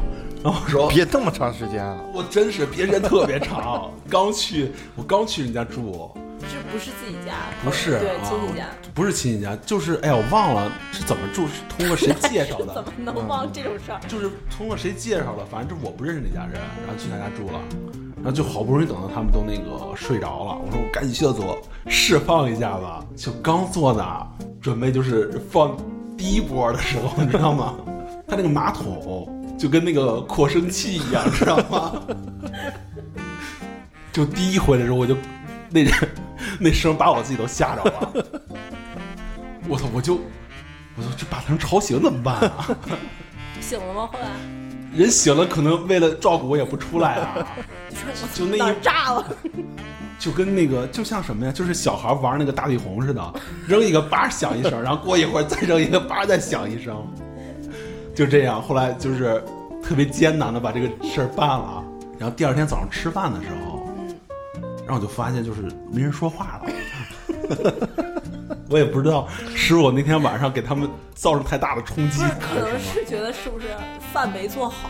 然后我说憋这么长时间啊！我真是憋时间特别长，刚去我刚去人家住，这不是自己家，不是对啊亲戚家，不是亲戚家，就是哎呀我忘了是怎么住，是通过谁介绍的 怎？么能忘这种事儿？就是通过谁介绍的，反正就我不认识那家人，然后去他家住了，然后就好不容易等到他们都那个睡着了，我说我赶紧去厕所释放一下吧，就刚坐那儿准备就是放第一波的时候，你知道吗？他那个马桶就跟那个扩声器一样，知道吗？就第一回的时候，我就那人那声把我自己都吓着了，我操！我就我就这把他们吵醒怎么办啊？醒了吗？后来人醒了，可能为了照顾我也不出来啊，就说我就那一炸了？就跟那个就像什么呀，就是小孩玩那个大力红似的，扔一个叭响一声，然后过一会儿再扔一个叭再响一声，就这样。后来就是特别艰难的把这个事儿办了，然后第二天早上吃饭的时候，然后我就发现就是没人说话了。我也不知道是我那天晚上给他们造成太大的冲击，可能是觉得是不是饭没做好，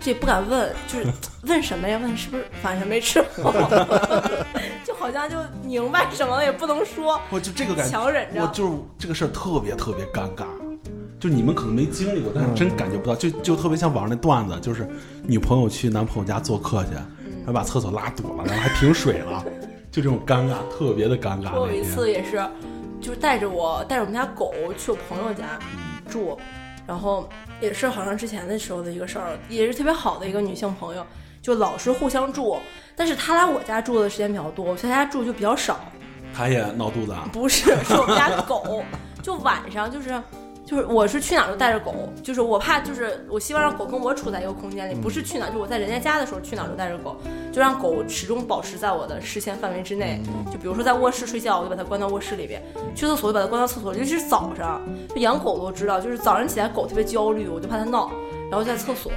这也不敢问，就是 问什么呀？问是不是晚上没吃好？就好像就明白什么了，也不能说。我就这个感觉，强忍着我就是这个事儿特别特别尴尬，就你们可能没经历过，但是真感觉不到，就就特别像网上那段子，就是女朋友去男朋友家做客去，然后把厕所拉堵了，然后还停水了，就这种尴尬，特别的尴尬。我有一次也是，就是带着我带着我们家狗去我朋友家住，然后也是好像之前的时候的一个事儿，也是特别好的一个女性朋友，就老是互相住，但是她来我家住的时间比较多，我去她家住就比较少。她也闹肚子啊，不是，是我们家狗，就晚上就是。就是我是去哪儿都带着狗，就是我怕就是我希望让狗跟我处在一个空间里，不是去哪儿，就我在人家家的时候去哪儿都带着狗，就让狗始终保持在我的视线范围之内。就比如说在卧室睡觉，我就把它关到卧室里边；去厕所就把它关到厕所里。尤其是早上，就养狗都知道，就是早上起来狗特别焦虑，我就怕它闹，然后在厕所。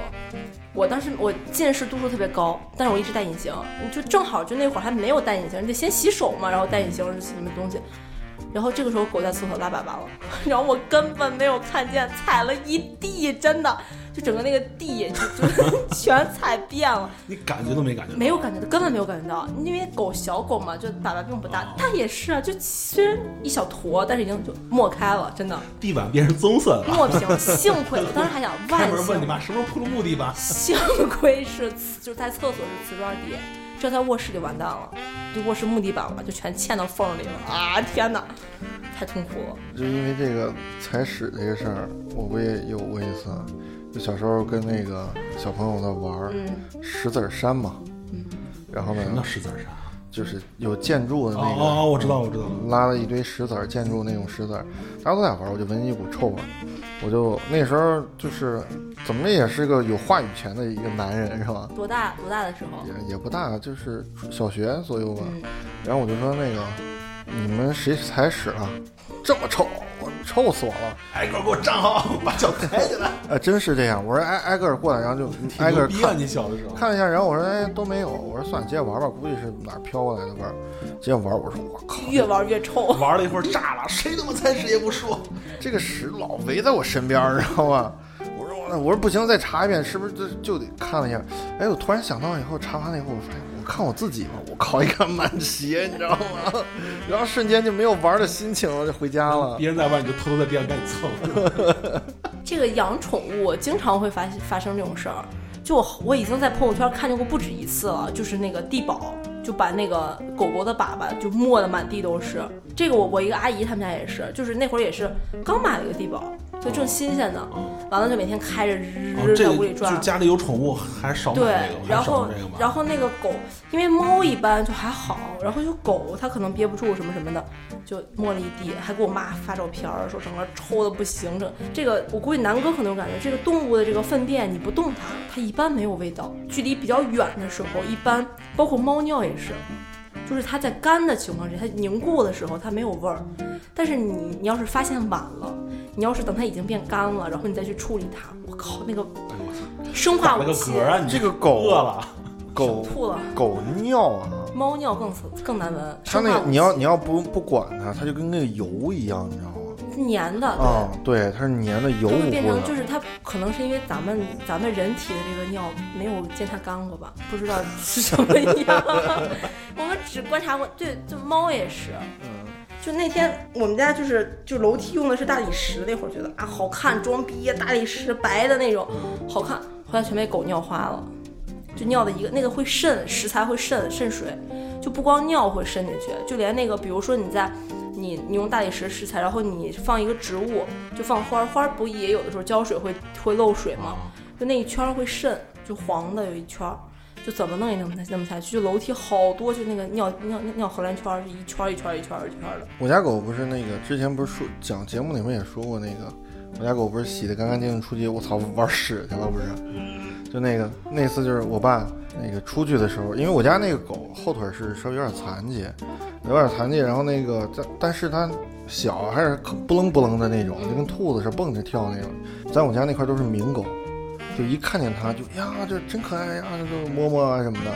我当时我近视度数特别高，但是我一直戴隐形，就正好就那会儿还没有戴隐形，你得先洗手嘛，然后戴隐形是什么东西。然后这个时候狗在厕所拉粑粑了，然后我根本没有看见，踩了一地，真的就整个那个地就就 全踩遍了，你感觉都没感觉，没有感觉到，根本没有感觉到，因为狗小狗嘛，就粑粑并不大，但也是啊，就虽然一小坨，但是已经就抹开了，真的地板变成棕色的了。抹平。幸亏我当时还想，万开门问你幸妈什么时候铺的木地板？幸亏是就是在厕所是瓷砖地，这在卧室就完蛋了，就卧室木地板了，就全嵌到缝里了啊！天哪，太痛苦了。就因为这个踩屎这个事儿，我不也有过一次，就小时候跟那个小朋友在玩石子儿山嘛，然后呢什么叫石子儿山？就是有建筑的哦那个，哦哦，我知道，我知道。拉了一堆石子儿，建筑那种石子儿，大家都在玩，我就闻一股臭味儿，我就那时候就是怎么也是个有话语权的一个男人是吧？多大多大的时候？也也不大，就是小学左右吧。嗯，然后我就说那个，你们谁踩屎了？这么臭，我臭死我了！挨个给我站好，把脚抬起来。呃，真是这样。我说挨挨个儿过来，然后就挨个！看你小的时候，看了一下，然后我说哎都没有，我说算了，接着玩吧，估计是哪儿飘过来的味儿。接着玩，我说我靠，越玩越臭。玩了一会儿炸了，谁他妈踩屎也不说。这个屎老围在我身边儿，知道吗？我说我我说不行，再查一遍，是不是就就得看了一下？哎，我突然想到以后查完了以后，我发现我看我自己吧，我靠，一看满鞋，你知道吗？然后瞬间就没有玩的心情了，就回家了。别人在玩，你就偷偷在地上赶紧蹭。这个养宠物经常会发发生这种事儿。就我我已经在朋友圈看见过不止一次了，就是那个地保就把那个狗狗的粑粑就抹得满地都是。这个我我一个阿姨他们家也是，就是那会儿也是刚买了一个地保，就正新鲜的，完了就每天开着日在屋里转。就家里有宠物，还少买对然后。然后那个狗，因为猫一般就还好，然后就狗它可能憋不住什么什么的，就摸了一地，还给我妈发照片儿，说整个臭的不行。这这个我估计南哥可能有感觉，这个动物的这个粪便你不动它，它一般没有味道。距离比较远的时候，一般包括猫尿也是。就是它在干的情况下，它凝固的时候它没有味儿，但是你你要是发现晚了，你要是等它已经变干了，然后你再去处理它，我靠，那个哎呦我操，生化武器，嗝啊！你这个狗饿了，狗吐了。狗尿啊，猫尿更更难闻，它那个你要你要不不管它，它就跟那个油一样，你知道吗？粘的，啊，对，它是粘的油就会乎乎的。变成就是它可能是因为咱们咱们人体的这个尿没有见它干过吧，不知道是什么样。我们只观察过，对，就猫也是。嗯就那天我们家就是就楼梯用的是大理石，那会儿觉得啊好看，装逼，大理石白的那种好看，后来全被狗尿花了，就尿的一个那个会渗食材会渗渗水，就不光尿会渗进去，就连那个比如说你在你你用大理石石材，然后你放一个植物，就放花儿，花儿不也有的时候浇水会会漏水吗？就那一圈儿会渗，就黄的有一圈儿，就怎么弄也弄不弄不下去，就楼梯好多，就那个尿尿尿尿荷兰圈儿，是一圈儿一圈儿一圈儿一圈儿的。我家狗不是那个之前不是说讲节目里面也说过那个，我家狗不是洗的干干净净出去，我操玩屎去了不是？就那个那次就是我爸那个出去的时候，因为我家那个狗后腿是稍微有点残疾，有点残疾，然后那个但但是它小还是不棱不棱的那种，就跟兔子似的蹦着跳那种，在我家那块都是名狗，就一看见它就呀这真可爱呀，就摸摸啊什么的。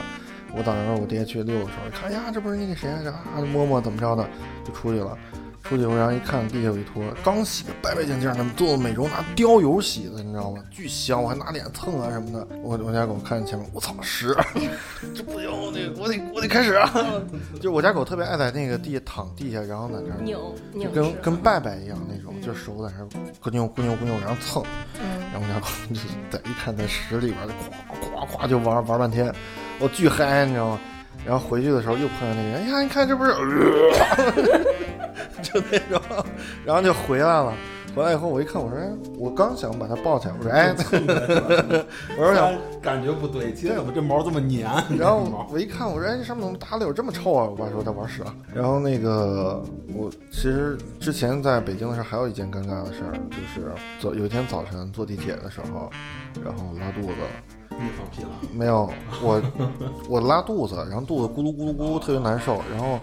我早上我爹去遛的时候，看呀，这不是那个谁啊，啊摸摸怎么着的，就出去了。出去以后，然后一看地下有一坨刚洗的白白净净的，做的美容拿貂油洗的，你知道吗？巨香，我还拿脸蹭啊什么的。我我家狗看见前面，我操屎，这不行，我得我得我得开始啊！就我家狗特别爱在那个地下躺地下，然后在那儿扭就跟跟拜拜一样那种，就手在那儿咕扭咕扭咕扭，然后蹭。嗯然后我家狗就在一看在屎里边，就咵咵咵就玩玩半天，我巨嗨，你知道吗？然后回去的时候又碰到那个人，哎呀，你看这不是，就那种，然后就回来了。回来以后我一看，我说，哎，我刚想把它抱起来，我说，哎，我说想，感觉不对，今天怎么这毛这么粘？然后我一看，我说，哎，这上面怎么打的有这么臭啊？我爸说他玩屎了。然后那个我其实之前在北京的时候还有一件尴尬的事儿，就是早有一天早晨坐地铁的时候，然后拉肚子。你放屁了？没有，我我拉肚子，然后肚子咕噜咕噜咕噜特别难受，然后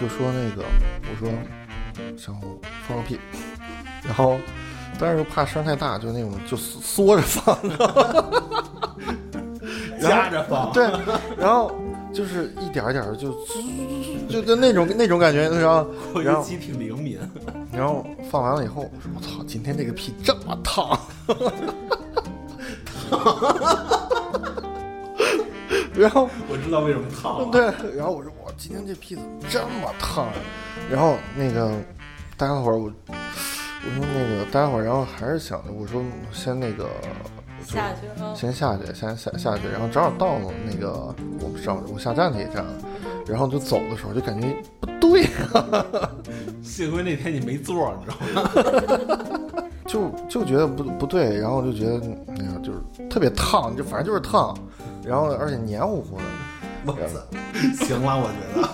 就说那个我说想放个屁，然后但是又怕声太大，就那种就缩缩着放，然后夹着放。对，然后就是一点儿一点儿就就就那种那种感觉，然后 然后机挺灵敏，然后放完了以后，我说我操，今天这个屁这么烫。然后我知道为什么烫了。对，然后我说我今天这屁怎么这么烫啊？然后那个待会儿我我说那个待会儿，然后还是想着我说先那个下去啊，先下去，先下下去，然后正好到了那个我不知道我下站那一站，然后就走的时候就感觉不对啊，幸亏那天你没座，你知道吗？就就觉得不不对，然后就觉得哎呀就是特别烫，就反正就是烫，然后而且黏糊糊的。我操，行了，我觉得，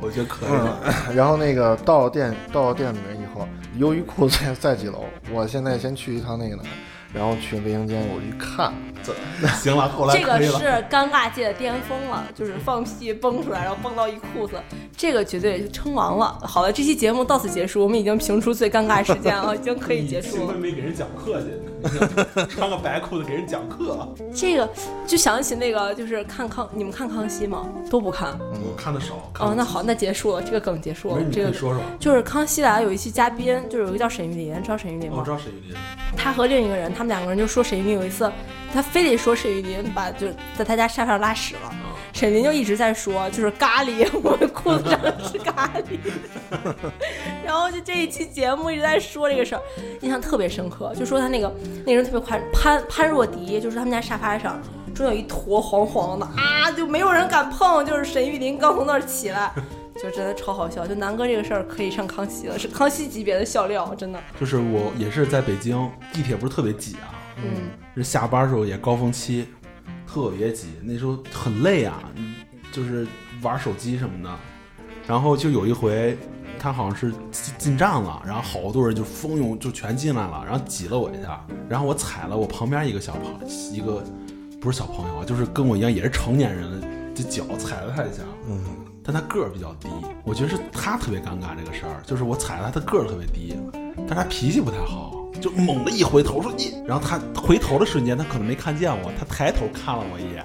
我觉得可以了。嗯，然后那个到了店到了店里面以后，优衣库在在几楼？我现在先去一趟那个哪儿，然后去卫生间，我一看，这行了，后来这个是尴尬界的巅峰了，就是放屁崩出来，然后崩到一裤子，这个绝对称王了。好了，这期节目到此结束，我们已经评出最尴尬时间了，已经可以结束了幸亏。没给人讲课去，穿个白裤子给人讲课。这个就想起那个，就是看康，你们看康熙吗？都不看。我看的少。看哦，那好，那结束了，这个梗结束了这个说说。就是康熙来了有一期嘉宾，就是有一个叫沈玉琳，知道沈玉琳吗？我知道沈玉琳，他和另一个人，他们两个人就说沈玉琳有一次，他非得说沈玉琳把就在他家沙发上拉屎了，沈玉琳就一直在说就是咖喱，我的裤子上是咖喱，然后就这一期节目一直在说这个事儿，印象特别深刻，就说他那个那个人特别宽潘潘若迪，就是他们家沙发上中有一坨黄黄的啊，就没有人敢碰，就是沈玉琳刚从那儿起来。就真的超好笑，就南哥这个事儿可以上康熙了，是康熙级别的笑料，真的。就是我也是在北京，地铁不是特别挤啊，嗯，是下班时候也高峰期，特别挤，那时候很累啊，就是玩手机什么的。然后就有一回，他好像是进进站了，然后好多人就蜂拥就全进来了，然后挤了我一下，然后我踩了我旁边一个小朋一个不是小朋友啊，就是跟我一样也是成年人的这脚踩了他一下，嗯，但他个儿比较低，我觉得是他特别尴尬这个事儿，就是我踩了他，他个儿特别低，但他脾气不太好，就猛地一回头说你，然后他回头的瞬间，他可能没看见我，他抬头看了我一眼，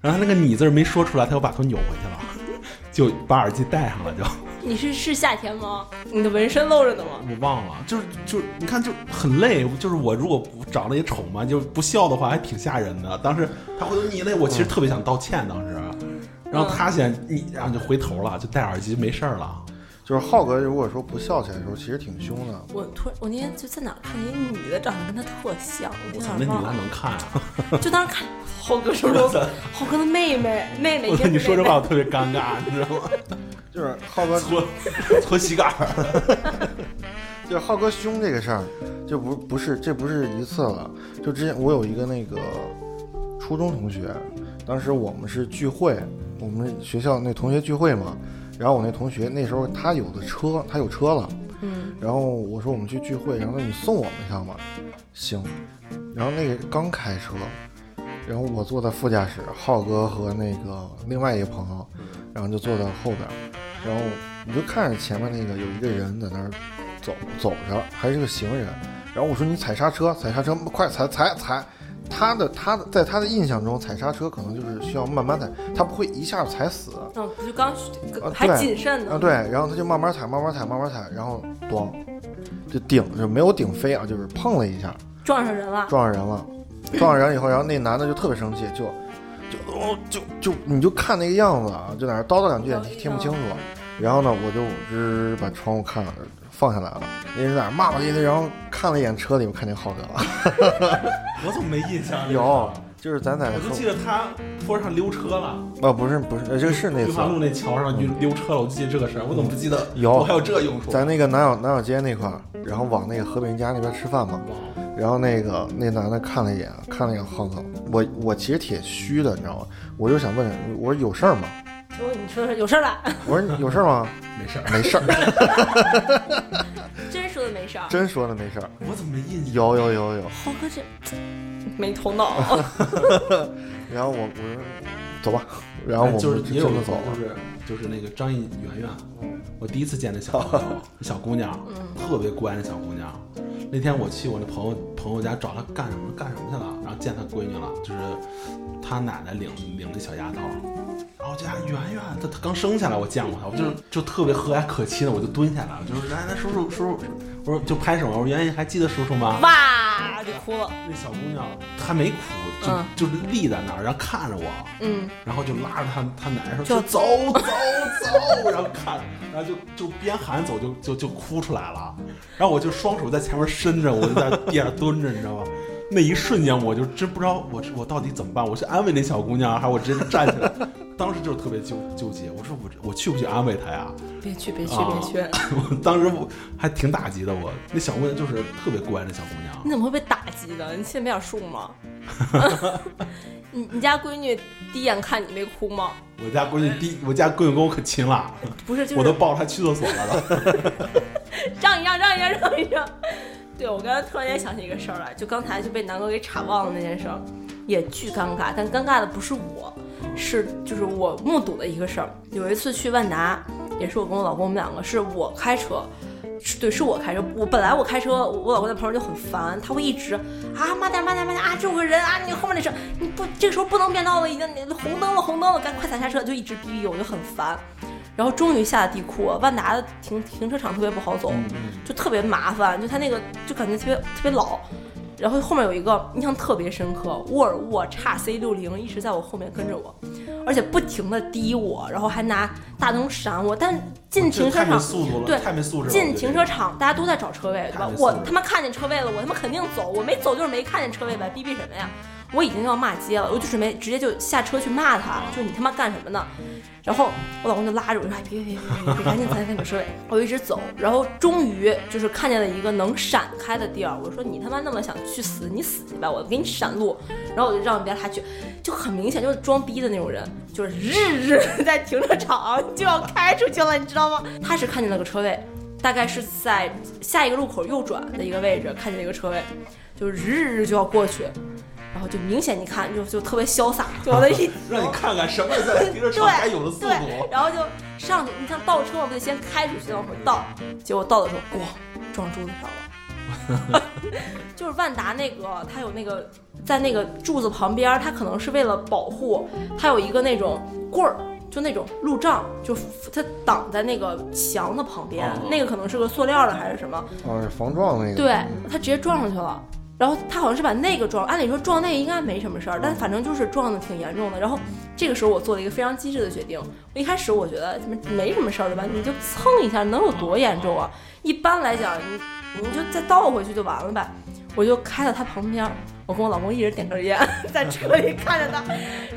然后他那个你字儿没说出来，他又把头扭回去了，就把耳机戴上了，就 你是是夏天吗？你的纹身露着呢吗？我忘了，就是就是你看就很累，就是我如果不长得也丑嘛，就不笑的话还挺吓人的。当时他回头你累，我其实特别想道歉，当时，然后他先你，然后就回头了，就戴耳机没事儿了。就是浩哥如果说不笑起来的时候，其实挺凶的。我突然，我那天就在哪看见一女的，长得跟他特像，我我操，那女的。能看啊！就当时看浩哥说说，浩哥的妹妹，妹妹，我操，你说这妹妹话我特别尴尬，你知道吗？就是浩哥，搓搓膝盖儿。就是浩哥凶这个事儿，就不不是这不是一次了。就之前我有一个那个初中同学，当时我们是聚会，我们学校那同学聚会嘛。然后我那同学那时候他有的车，他有车了。嗯，然后我说我们去聚会，然后他说你送我们一趟吧。行。然后那个刚开车，然后我坐在副驾驶，浩哥和那个另外一个朋友，然后就坐在后边。然后你就看着前面那个有一个人在那儿走走着，还是个行人。然后我说你踩刹车，踩刹车，快踩踩踩！他的他的在他的印象中，踩刹车可能就是需要慢慢踩，他不会一下踩死。嗯，就刚啊还谨慎呢。啊，对，然后他就慢慢踩，慢慢踩，慢慢踩，然后咣，就顶就没有顶飞啊，就是碰了一下，撞上人了。撞上人了，撞上人以后，然后那男的就特别生气，就就哦就就你就看那个样子啊，就在那叨叨两句也听不清楚。然后呢，我就只把窗户看了，放下来了。那人在那儿骂骂咧咧，然后看了一眼车里，我看见浩哥了。我怎么没印象？有，就是咱在我就记得他坡上溜车了，哦，不是不是，呃这个是那次玉华路那桥上溜溜车了，我就记得这个事儿。我怎么不记得？有我还有这用处？在那个南小南小街那块儿，然后往那个河北人家那边吃饭嘛。然后那个那男的看了一眼，看了一眼浩哥，我我其实挺虚的，你知道吗？我就想问，我说有事儿吗？结果你说的有事儿了，我说你有事儿吗？没事儿，没事儿，真说的没事儿。真说的没事儿。我怎么没印象？有有有有。浩哥这没头脑。然后我我说走吧，然后我们哎就是。就是就是那个张艺圆圆，我第一次见那小朋友小姑娘，特别乖那小姑娘。那天我去我那朋友朋友家找她干什么干什么去了，然后见她闺女了，就是她奶奶领领那小丫头，然后我家圆圆她她刚生下来，我见过她，我就是就特别和蔼可亲的，我就蹲下来了，就是来来叔叔叔叔，我说就拍手，我说圆圆还记得叔叔吗？哇，就哭了。那小姑娘她没哭，就、嗯就是立在那儿，然后看着我，嗯，然后就拉着她她奶奶说就就走走走，然后看，然后就就边喊走就就就哭出来了，然后我就双手在前面伸着，我就在地上蹲着，你知道吗？那一瞬间我就真不知道我我到底怎么办，我是安慰那小姑娘，还是我直接站起来？当时就是特别纠纠结，我说我我去不去安慰她呀？别去别去啊别去。我当时我还挺打击的，我那小姑娘就是特别乖，那小姑娘。你怎么会被打击的？你心里没点数吗？你你家闺女第一眼看你没哭吗？我家闺女第我家闺女跟我可亲了，不是，就是我都抱着她去厕所了都。让一让，让一让，让一让。对，我刚才突然间想起一个事儿来，就刚才就被南哥给岔忘了那件事儿，也巨尴尬。但尴尬的不是我，是就是我目睹的一个事儿。有一次去万达，也是我跟我老公我们两个，是我开车。对，是我开车。我本来我开车，我老公在旁边就很烦，他会一直啊慢点慢点慢点啊，这有个人啊，你后面那车你不这个时候不能变道了，已经红灯了红灯了，赶快踩刹车，就一直逼逼，我就很烦。然后终于下了地库，万达的停停车场特别不好走，就特别麻烦，就它那个就感觉特别特别老。然后后面有一个印象特别深刻，沃尔沃 x C 六零一直在我后面跟着我，而且不停的滴我，然后还拿大灯闪我。但进停车场，速度了，对太没素质了。进停车场大家都在找车位，对吧我他妈看见车位了，我他妈肯定走，我没走就是没看见车位呗，逼逼什么呀？我已经要骂街了，我就准备直接就下车去骂他，就你他妈干什么呢？然后我老公就拉着我说：“，别别别别别别，赶紧踩踩你车位。”我一直走，然后终于就是看见了一个能闪开的地儿。我说：“你他妈那么想去死，你死去吧，我给你闪路。”然后我就让别他去，就很明显就是装逼的那种人，就是日日在停车场就要开出去了，你知道吗？他是看见了个车位，大概是在下一个路口右转的一个位置看见一个车位，就是日日就要过去。然后就明显你看就就特别潇洒，就往那一 让你看看什么是在停车场该有的速对，度。然后就上去，你像倒车我，不得先开出去再往回倒，结果倒的时候，咣，撞柱子上了。就是万达那个，它有那个在那个柱子旁边，它可能是为了保护，它有一个那种棍儿，就那种路障，就它挡在那个墙的旁边，哦那个可能是个塑料的还是什么，哦，是防撞那个。对嗯他直接撞上去了。然后他好像是把那个撞，按理说撞那个应该没什么事儿，但反正就是撞的挺严重的。然后这个时候我做了一个非常机智的决定，我一开始我觉得没没什么事儿对吧？你就蹭一下能有多严重啊？一般来讲，你你就再倒回去就完了呗。我就开到他旁边，我跟我老公一人点根烟，在车里看着他。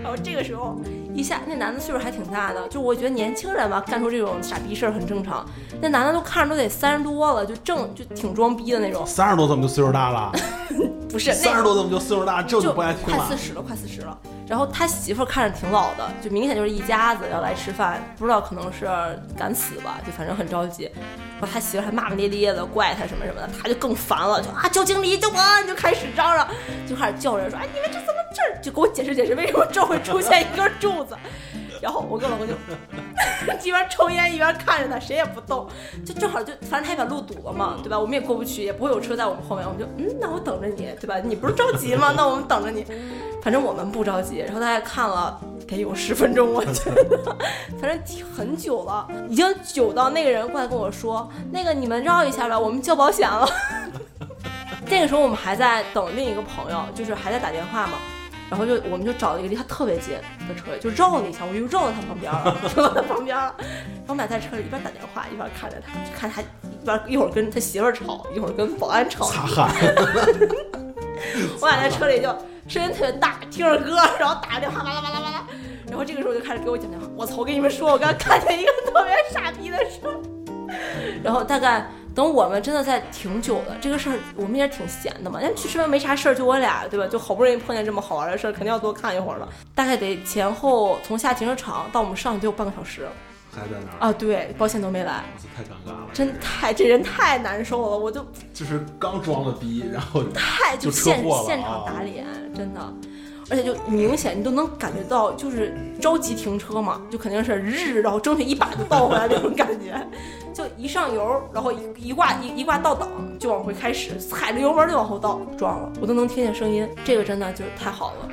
然后这个时候一下，那男的岁数还挺大的，就我觉得年轻人吧干出这种傻逼事儿很正常。那男的都看着都得三十多了，就正就挺装逼的那种。三十多怎么就岁数大了？不是，三十那多怎么就岁数大？这就不爱听了快四。十了，快四十了。然后他媳妇儿看着挺老的，就明显就是一家子要来吃饭，不知道可能是敢死吧，就反正很着急。然后他媳妇儿还骂骂咧咧的，怪他什么什么的，他就更烦了，就啊叫经理救我，就开始嚷嚷，就开始叫人说，哎你们这怎么？就给我解释解释为什么这会出现一根柱子。然后我跟我老公就 一边抽烟一边看着他，谁也不动，就正好就反正他也把路堵了嘛，对吧？我们也过不去，也不会有车在我们后面，我们就嗯，那我等着你，对吧？你不是着急吗？那我们等着你，反正我们不着急。然后大概看了得有十分钟，我觉得，反正挺很久了，已经久到那个人过来跟我说，那个你们绕一下吧，我们交保险了。那个时候我们还在等另一个朋友，就是还在打电话嘛。然后就我们就找了一个离他特别近的车，就绕了一下，我又绕到他旁边了，绕到他旁边了。然后我们俩在车里一边打电话一边看着他，就看他一边一会儿跟他媳妇儿吵，一会儿跟保安吵。擦汗，我俩在车里就声音特别大，听着歌，然后打个电话，巴拉巴拉巴拉。然后这个时候就开始给我讲电话，我操！我跟你们说，我刚看见一个特别傻逼的事儿。然后大概等我们真的在挺久的，这个事儿我们也挺闲的嘛，人去吃饭没啥事儿，就我俩对吧？就好不容易碰见这么好玩的事儿，肯定要多看一会儿了。大概得前后从下停车场到我们上得有半个小时还在那儿，啊！对，保险都没来，太尴尬了，真太这人太难受了，我就就是刚装了逼，然后太就现祸了啊现场打脸，真的。而且就明显你都能感觉到，就是着急停车嘛，就肯定是日，然后争取一把就倒回来那种感觉，就一上油，然后一一挂一一挂倒档就往回开始，踩着油门就往后倒，撞了，我都能听见声音，这个真的就太好了，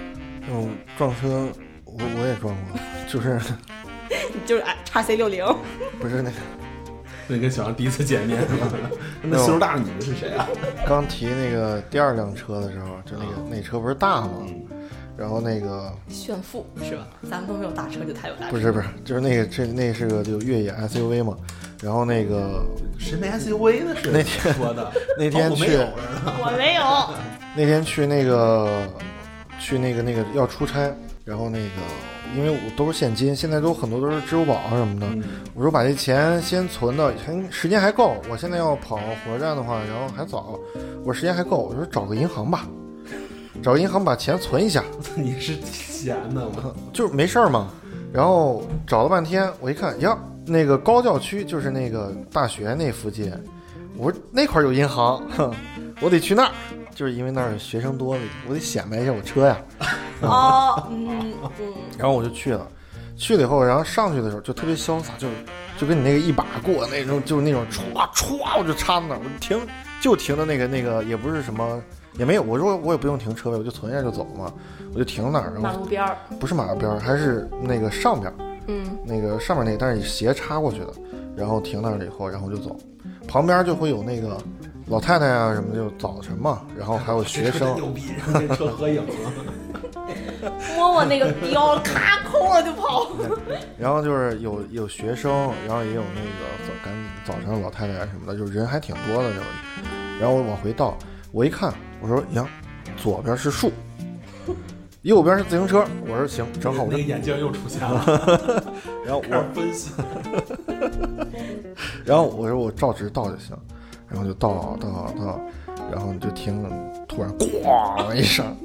嗯，撞车我我也撞过，就是就是哎叉 C 六零，不是那个那跟小杨第一次见面？那岁数大的你们是谁啊？刚提那个第二辆车的时候，就那个那车不是大吗？然后那个炫富是吧？咱们都没有大车，就他有大车，不是不是，就是那个这那是个就越野 SUV 嘛。然后那个谁没 SUV 呢？是那天说的，那天去哦我没有我没有，那天去那个去那个那个要出差，然后那个因为我都是现金，现在都很多都是支付宝啊什么的。嗯我说把这钱先存到，还时间还够。我现在要跑火车站的话，然后还早，我时间还够。我说找个银行吧，找银行把钱存一下，你是闲的吗？就是没事儿嘛。然后找了半天，我一看呀，那个高教区就是那个大学那附近，我说那块儿有银行，哼，我得去那儿，就是因为那儿学生多，我得显摆一下我车呀。哦，嗯嗯，然后我就去了，去了以后，然后上去的时候就特别潇洒，就是就跟你那个一把过那种，就是那种歘歘我就插到那儿，我就停就停的那个那个也不是什么也没有，我说我也不用停车位，我就存一下就走嘛，我就停那儿，然后马路边儿，不是马路边儿，还是那个上边儿嗯，那个上面那个，但是斜插过去的，然后停那儿了以后，然后就走，旁边就会有那个老太太啊什么，就早晨嘛，然后还有学生，牛逼，这车合影了。摸摸那个标，咔扣了就跑。然后就是有有学生，然后也有那个早赶紧早晨老太太啊什么的，就是人还挺多的，就是。然后我往回倒，我一看，我说呀，左边是树，右边是自行车。我说行，正好我就，那个眼镜又出现了，然后我，分析。然后我说我照直倒就行，然后就倒倒倒，然后就听突然咣一声，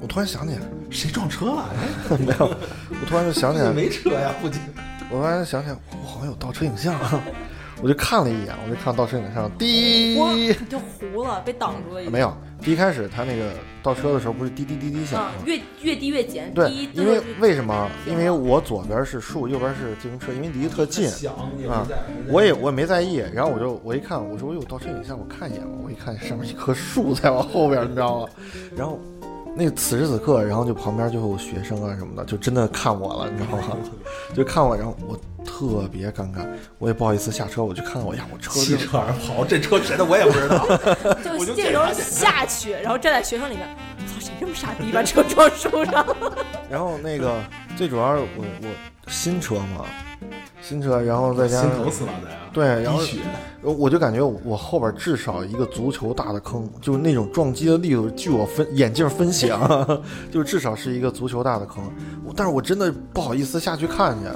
我突然想起来，谁撞车了？哎 没有，我突然就想起来，没车呀，附近。我突然想起来，我好像有倒车影像啊，我就看了一眼，我就看倒车影像，滴。你就糊了，被挡住了。没有，第一开始他那个倒车的时候不是滴滴滴滴响啊吗，？越越低越减，对，因为为什么？因为我左边是树，右边是自行车，因为离得特近，啊我也我也没在意。然后我就我一看，我说我有倒车影像，我看一眼吧。我一看上面一棵树在我后边，你知道吗？然后那此时此刻，然后就旁边就有学生啊什么的，就真的看我了，你知道吗？就看我，然后我特别尴尬，我也不好意思下车，我就看我呀，我车就弃车而跑，这车谁的我也不知道。就我就这时候检查检查下去，然后站在学生里面，我操，谁这么傻逼把车撞树上？然后那个最主要是我我新车嘛，新车，然后再加心上疼死了的呀！对，然后我就感觉我后边至少一个足球大的坑，就是那种撞击的力度，据我分眼镜分析啊，就至少是一个足球大的坑。但是我真的不好意思下去看去，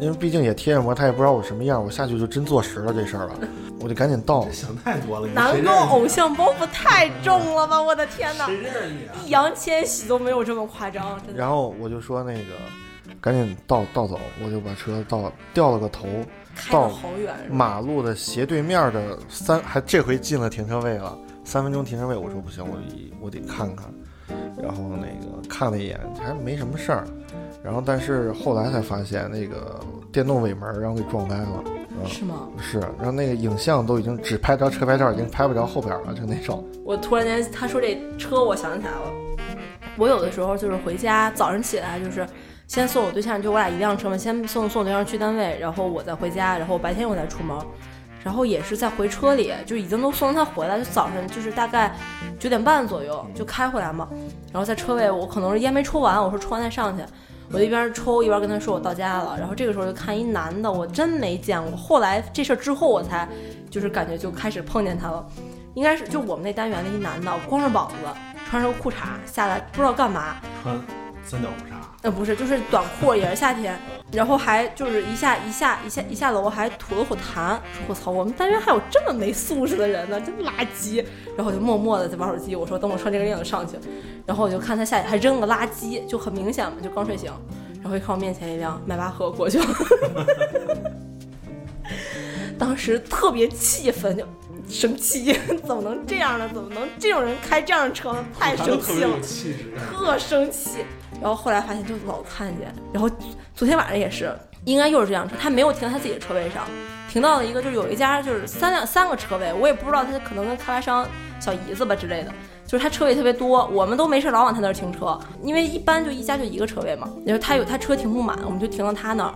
因为毕竟也贴着膜，他也不知道我什么样，我下去就真坐实了这事儿了，我就赶紧倒。想太多了。你南宫偶像包袱太重了吧！我的天哪谁，认你啊？易烊千玺都没有这么夸张，真的。然后我就说那个赶紧倒倒走，我就把车倒掉了个头，开到好远，马路的斜对面的三，还这回进了停车位了，三分钟停车位，我说不行，我一我得看看，然后那个看了一眼，还没什么事儿。然后但是后来才发现那个电动尾门让我给撞歪了。嗯，是吗？是，然后那个影像都已经只拍着车牌照，已经拍不着后边了，就那种。我突然间他说这车，我想起来了。我有的时候就是回家，早上起来就是先送我对象，就我俩一辆车嘛，先送送我对象去单位，然后我再回家，然后白天我再出门。然后也是在回车里，就已经都送他回来，就早上就是大概九点半左右就开回来嘛。然后在车位，我可能是烟没抽完，我说抽完再上去。我一边抽一边跟他说我到家了。然后这个时候就看一男的，我真没见过。后来这事儿之后，我才就是感觉就开始碰见他了。应该是就我们那单元的一男的，光着膀子，穿着个裤衩下来，不知道干嘛。穿三角裤衩。呃，不是，就是短裤，也是夏天。然后还就是一下一下一下一下楼还吐了口痰，说我操，我们单元还有这么没素质的人呢，真垃圾。然后我就默默的在玩手机，我说等我穿这个链子上去。然后我就看他下去还扔个垃圾，就很明显嘛，就刚睡醒。然后一看我面前一辆迈巴赫过去了，当时特别气愤，就生气，怎么能这样呢？怎么能这种人开这样的车？太生气了，特生气。然后后来发现就老看见，然后昨天晚上也是，应该又是这辆车，他没有停在他自己的车位上，停到了一个就是有一家就是三辆三个车位，我也不知道他可能跟开发商小姨子吧之类的，就是他车位特别多，我们都没事老往他那儿停车，因为一般就一家就一个车位嘛，然后他有他车停不满，我们就停到他那儿。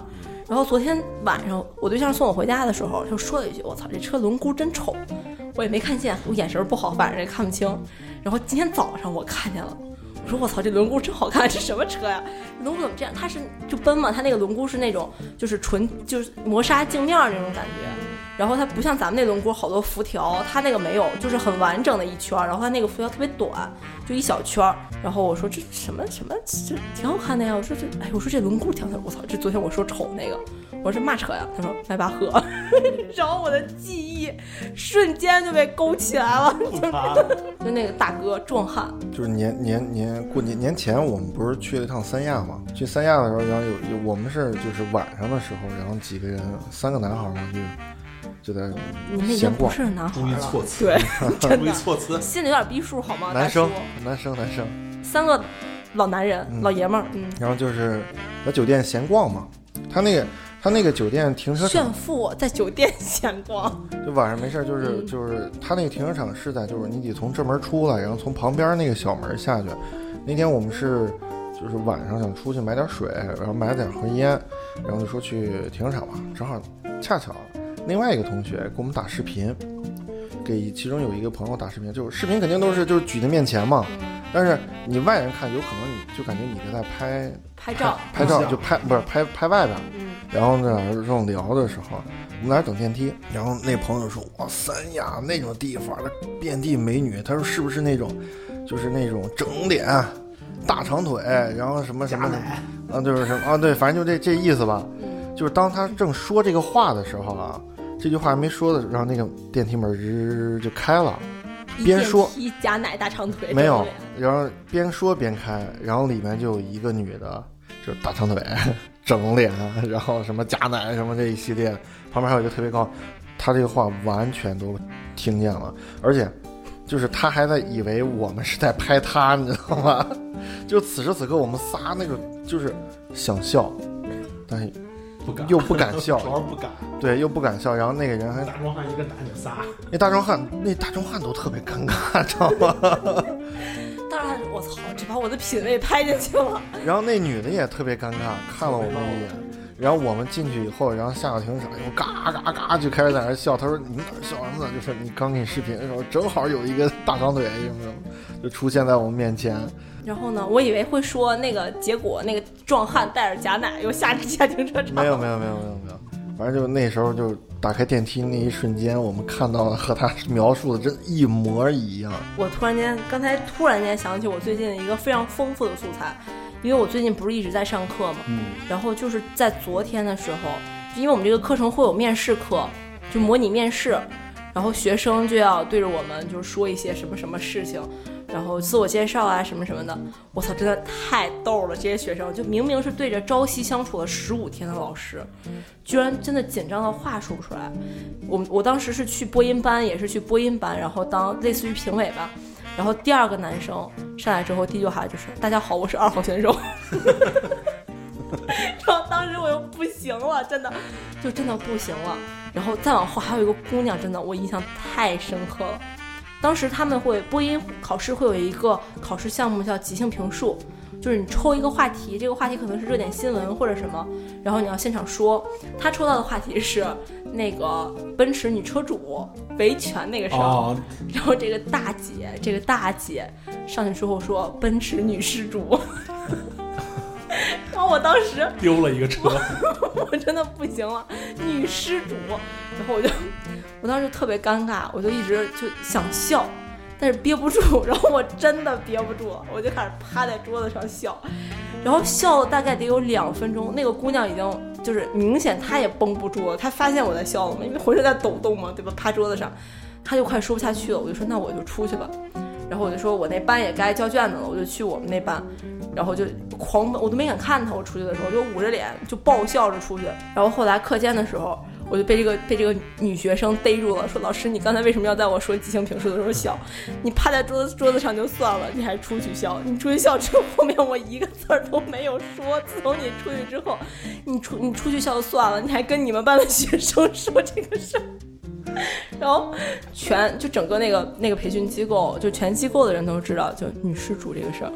然后昨天晚上我对象送我回家的时候，就说了一句：“我操，这车轮毂真丑。”我也没看见，我眼神不好，反正也看不清。然后今天早上我看见了。我说我操，这轮毂真好看，这什么车呀？轮毂怎么这样？它是就奔嘛，它那个轮毂是那种就是纯就是磨砂镜面那种感觉，然后它不像咱们那轮毂好多辐条，它那个没有，就是很完整的一圈，然后它那个辐条特别短，就一小圈。然后我说这什么什么这挺好看的呀？我说这哎，我说这轮毂挺好，我操，这昨天我说丑那个。我说这嘛车呀？他说迈巴赫，然后我的记忆瞬间就被勾起来了，就 就那个大哥壮汉，就是年年年过年年前我们不是去了一趟三亚嘛？去三亚的时候，然后有有我们是就是晚上的时候，然后几个人三个男孩嘛就就在你们已经不是男孩了，对，真的措辞，心里有点逼数好吗？男生男生男生，三个老男人老爷们儿，嗯，然后就是在酒店闲逛嘛，他那个。他那个酒店停车场炫富在酒店闲逛，就晚上没事儿，就是就是他那个停车场是在就是你得从正门出来，然后从旁边那个小门下去。那天我们是就是晚上想出去买点水，然后买点盒烟，然后就说去停车场吧。正好恰巧另外一个同学给我们打视频，给其中有一个朋友打视频，就是视频肯定都是就是举在面前嘛，但是你外人看有可能你就感觉你在拍拍照拍照就拍不是拍拍外边。然后呢，这种聊的时候，我们在那等电梯。然后那朋友说：“哇，三亚那种地方，那遍地美女。”他说：“是不是那种，就是那种整脸、大长腿，然后什么什么的？啊，就是什么啊？对，反正就这这意思吧。就是当他正说这个话的时候啊，这句话还没说的，然后那个电梯门吱就开了，边说假奶大长腿没有，然后边说边开，然后里面就有一个女的，就是大长腿。整脸，然后什么假奶什么这一系列，旁边还有一个特别高，他这个话完全都听见了，而且就是他还在以为我们是在拍他，你知道吗？就此时此刻我们仨那个就是想笑，但是不敢又不敢笑，主要不敢，对，又不敢笑。然后那个人还大壮汉一个男女仨，那大壮汉那大壮汉都特别尴尬，知道吗？当然，我操，这把我的品味拍进去了。然后那女的也特别尴尬，看了我们一眼。然后我们进去以后，然后下了停车场，又嘎嘎嘎就开始在那笑。他说：“你们哪笑什么呢？就是你刚给你视频的时候，正好有一个大长腿，什么就出现在我们面前。”然后呢，我以为会说那个结果，那个壮汉带着假奶又下下停车场。没有没有没有没有没有，反正就那时候就。打开电梯那一瞬间，我们看到了和他描述的真一模一样。我突然间，刚才突然间想起我最近一个非常丰富的素材，因为我最近不是一直在上课嘛，嗯，然后就是在昨天的时候，因为我们这个课程会有面试课，就模拟面试，然后学生就要对着我们就说一些什么什么事情。然后自我介绍啊什么什么的，我操，真的太逗了！这些学生就明明是对着朝夕相处了十五天的老师，居然真的紧张的话说不出来。我我当时是去播音班，也是去播音班，然后当类似于评委吧。然后第二个男生上来之后，第一句话就是“大家好，我是二号选手”。然后当时我又不行了，真的，就真的不行了。然后再往后还有一个姑娘，真的我印象太深刻了。当时他们会播音考试会有一个考试项目叫即兴评述，就是你抽一个话题，这个话题可能是热点新闻或者什么，然后你要现场说。他抽到的话题是那个奔驰女车主维权那个事儿，哦，然后这个大姐，这个大姐上去之后说奔驰女失主，然后我当时丢了一个车，我真的不行了，女失主，然后我就我当时特别尴尬，我就一直就想笑，但是憋不住，然后我真的憋不住了，我就开始趴在桌子上笑，然后笑了大概得有两分钟，那个姑娘已经就是明显她也绷不住了，她发现我在笑了嘛，因为浑身在抖动嘛，对吧？趴桌子上，她就快说不下去了，我就说那我就出去吧。然后我就说，我那班也该交卷子了，我就去我们那班，然后就狂奔，我都没敢看他。我出去的时候就捂着脸就爆笑着出去。然后后来课间的时候，我就被这个被这个女学生逮住了，说老师，你刚才为什么要在我说即兴评述的时候笑？你趴在桌子桌子上就算了，你还出去笑？你出去笑之后，后面我一个字儿都没有说。自从你出去之后，你出你出去笑就算了，你还跟你们班的学生说这个事儿。然后全就整个那个那个培训机构，就全机构的人都知道，就女施主这个事儿，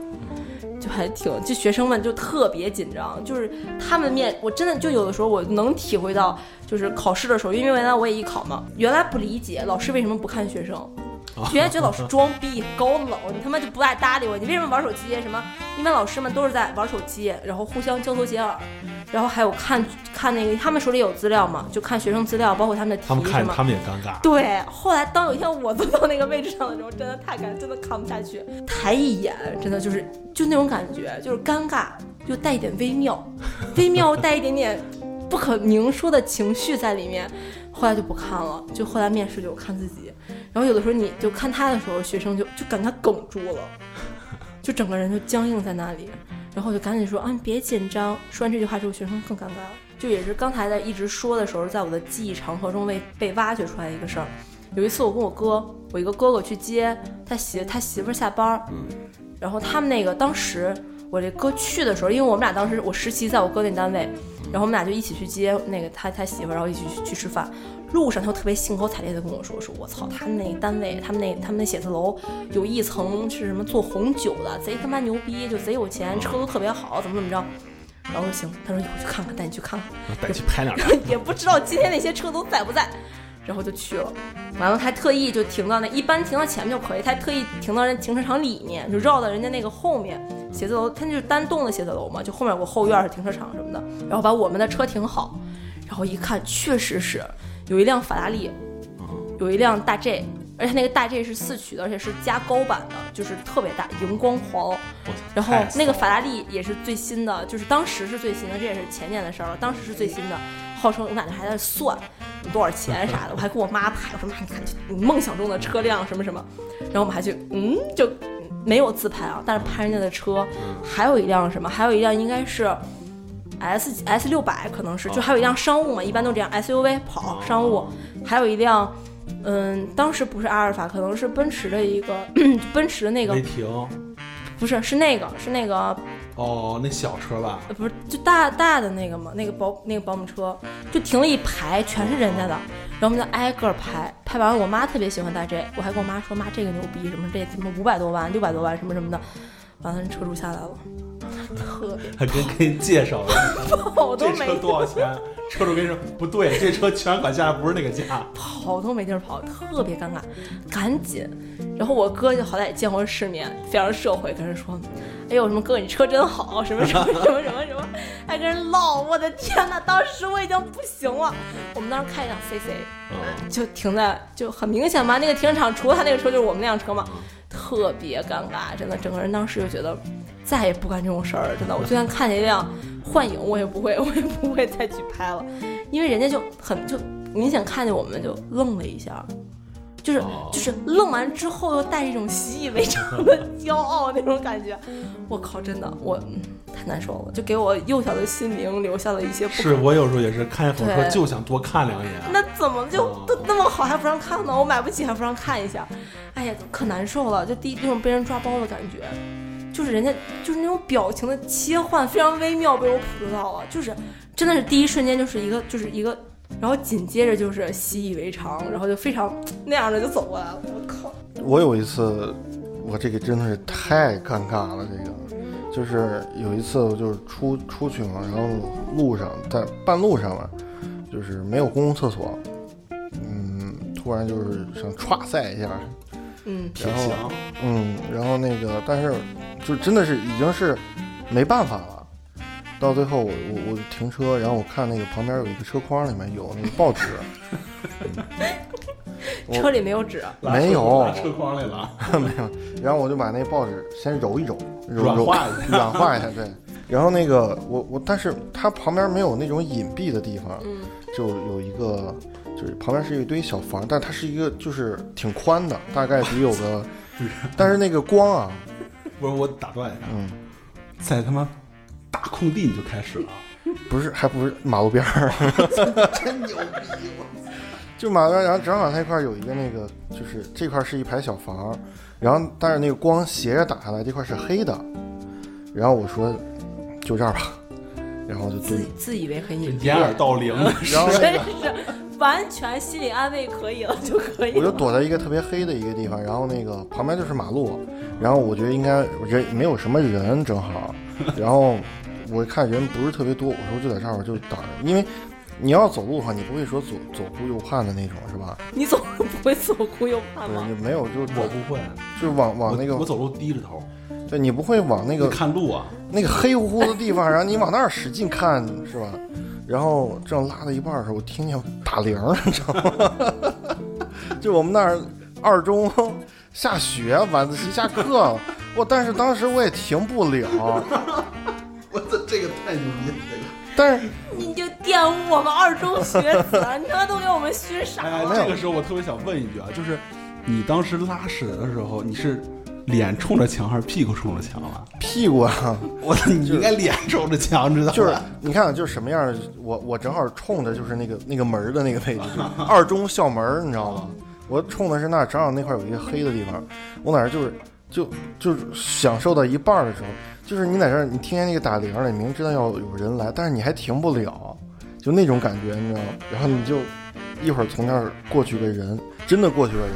就还挺，就学生们就特别紧张，就是他们面，我真的就有的时候我能体会到，就是考试的时候，因为原来我也艺考嘛，原来不理解老师为什么不看学生。原来觉得老师装逼高冷，你他妈就不爱搭理我，你为什么玩手机？什么？一般老师们都是在玩手机，然后互相交头接耳，然后还有看看那个，他们手里有资料嘛，就看学生资料，包括他们的题他们看。他们也尴尬。对，后来当有一天我坐到那个位置上的时候，真的太尴，真的看不下去，抬一眼，真的就是就那种感觉，就是尴尬，又带一点微妙，微妙带一点点不可明说的情绪在里面。后来就不看了，就后来面试就看自己，然后有的时候你就看他的时候，学生就就感觉他哽住了，就整个人就僵硬在那里，然后我就赶紧说啊，你别紧张。说完这句话之后，学生更尴尬了。就也是刚才在一直说的时候，在我的记忆长河中被被挖掘出来一个事儿。有一次我跟我哥，我一个哥哥去接他媳他媳妇儿下班儿，然后他们那个当时我这哥去的时候，因为我们俩当时我实习在我哥那单位，然后我们俩就一起去接那个他他媳妇儿，然后一起去去吃饭。路上他就特别兴高采烈的跟我说：“说我操，他们那单位，他们那他们那写字楼有一层是什么做红酒的，贼他妈牛逼，就贼有钱，车都特别好，怎么怎么着。”然后我说行，他说一会儿去看看，带你去看看。带你去拍两张。也不知道今天那些车都在不在，然后就去了。完了，他特意就停到那，一般停到前面就可以，他特意停到人停车场里面，就绕到人家那个后面写字楼，他就是单栋的写字楼嘛，就后面有个后院是停车场什么的，然后把我们的车停好，然后一看，确实是有一辆法拉利，有一辆大 J。而且那个大 J 是四驱的，而且是加高版的，就是特别大，荧光黄。然后那个法拉利也是最新的，就是当时是最新的，这也是前年的事儿了。当时是最新的，号称我感觉还在算多少钱啥的，我还跟我妈拍，我说妈，你看你梦想中的车辆什么什么。然后我们还去，嗯，就没有自拍啊，但是拍人家的车，还有一辆什么，还有一辆应该是 S S 六百，可能是，就还有一辆商务嘛，一般都这样 SUV 跑商务，还有一辆。嗯，当时不是阿尔法，可能是奔驰的一个 奔驰的那个。不是，是那个，是那个，哦，那小车吧？呃不是，就大大的那个嘛，那个保那个保姆车，就停了一排，全是人家的，然后我们就挨个拍，拍完了，我妈特别喜欢大 J，我还跟我妈说，妈这个牛逼，什么这什么五百多万、六百多万什么什么的，完了人车主下来了，特别还跟给你介绍了，跑都没这车多少钱？车主跟你说不对，这车全款下来不是那个价。跑都没地儿跑，特别尴尬，赶紧。然后我哥就好歹也见过世面，非常社会，跟人说：“哎呦，什么哥，你车真好，什么什么什么什么什么，还跟人唠。”我的天呐，当时我已经不行了。我们当时开一辆 CC，就停在，就很明显嘛，那个停车场除了他那个车就是我们那辆车嘛，特别尴尬，真的，整个人当时就觉得再也不干这种事儿了，真的。我就算看见一辆幻影，我也不会，我也不会再去拍了，因为人家就很就明显看见我们就愣了一下。就是就是愣完之后又带着一种习以为常的 骄傲那种感觉，我靠，真的我、嗯、太难受了，就给我幼小的心灵留下了一些是我有时候也是看见好车对就想多看两眼。那怎么就都那么好还不让看呢？我买不起还不让看一下，哎哎呀，可难受了，就第一那种被人抓包的感觉，就是人家就是那种表情的切换非常微妙，被我捕捉到了，就是真的是第一瞬间就是一个就是一个，然后紧接着就是习以为常，然后就非常那样的就走过来了，我靠，我有一次，我这个真的是太尴尬了。这个就是有一次，我就是出出去嘛，然后路上在半路上嘛，就是没有公共厕所，嗯，突然就是想歘塞一下，嗯，然后，嗯，然后那个，但是就真的是已经是没办法了。到最后我我我停车，然后我看那个旁边有一个车筐，里面有那个报纸，车里没有纸，没有车筐里了，没有，然后我就把那报纸先揉一揉，揉软揉化一下。软化一下，对。然后那个我我，但是它旁边没有那种隐蔽的地方，嗯就有一个，就是旁边是一堆小房，但它是一个就是挺宽的，大概得有个，但是那个光啊，不是我打断一下，嗯，在他妈大空地你就开始了，不是，还不是马路边儿，真牛逼！就马路边儿，然后正好它一块儿有一个那个，就是这块儿是一排小房，然后但是那个光斜着打下来，这块儿是黑的，然后我说就这儿吧，然后我就自蹲，自以为很隐蔽，掩耳盗铃然后真是完全心理安慰可以了就可以了。我就躲在一个特别黑的一个地方，然后那个旁边就是马路，然后我觉得应该人没有什么人，正好，然后我看人不是特别多，我说就在这儿就等着，因为你要走路的话，你不会说左左顾右盼的那种，是吧？你走路不会左顾右盼对，吗？你没有就我不会，就是往往那个我我走路低着头，对你不会往那个看路啊，那个黑乎乎的地方，然后你往那儿使劲看，是吧？然后正拉到一半的时候，我听见打铃儿，你知道吗？就我们那儿二中下雪，晚自习下课，我但是当时我也停不了，我操这个太牛逼了，这个。但是你就玷污我们二中学子，你他妈都给我们熏傻了哎，了。这个时候我特别想问一句啊，就是你当时拉屎的时候，你是脸冲着墙还是屁股冲着墙了？屁股啊，我你应该脸冲着墙，知道吧？就是你看就是什么样的，我我正好冲着就是那个那个门的那个位置，就二中校门，你知道吗？我冲的是那儿，正好那块有一个黑的地方，我在那儿就是就就是享受到一半的时候，就是你在这儿，你听见那个打铃儿了，你明知道要有人来，但是你还停不了，就那种感觉，你知道吗？然后你就一会儿从那儿过去个人，真的过去个人，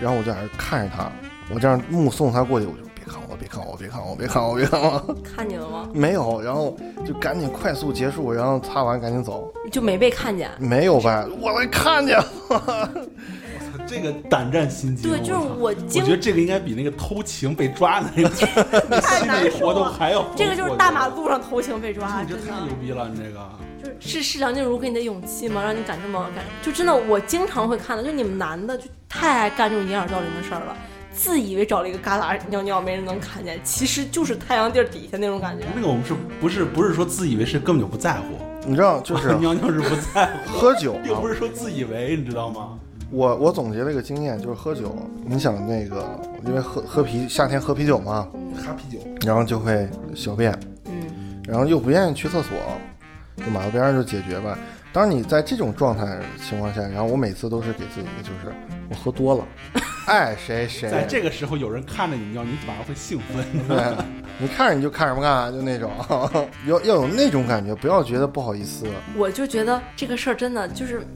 然后我就在那儿看着他，我这样目送他过去，我就别看我，别看我，别看我，别看我，别看我。看见了吗？没有，然后就赶紧快速结束，然后擦完赶紧走。就没被看见。没有吧？我来看见了。这个胆战心惊。对，就是我我经我觉得这个应该比那个偷情被抓的那个太 心理活动难受了。还要。这个就是大马路上偷情被抓，真的你这太。牛逼了，你这个。就是是是梁静茹给你的勇气吗？让你敢这么敢？就真的，我经常会看到，就你们男的就太爱干这种掩耳盗铃的事儿了，自以为找了一个旮旯尿尿没人能看见，其实就是太阳地儿底下那种感觉。那个我们是不是不是说自以为是根本就不在乎，你知道，就是 尿尿是不在乎，喝酒 又不啊。是说自以为，你知道吗？我我总结了一个经验，就是喝酒。你想那个，因为喝喝啤夏天喝啤酒嘛，哈啤酒，然后就会小便，嗯，然后又不愿意去厕所，就马路边上就解决吧。当你在这种状态情况下，然后我每次都是给自己一个，就是我喝多了，爱谁谁。在这个时候有人看着你尿，你反而会兴奋。对，你看着你就看什么干，就那种，要要有那种感觉，不要觉得不好意思。我就觉得这个事儿真的就是，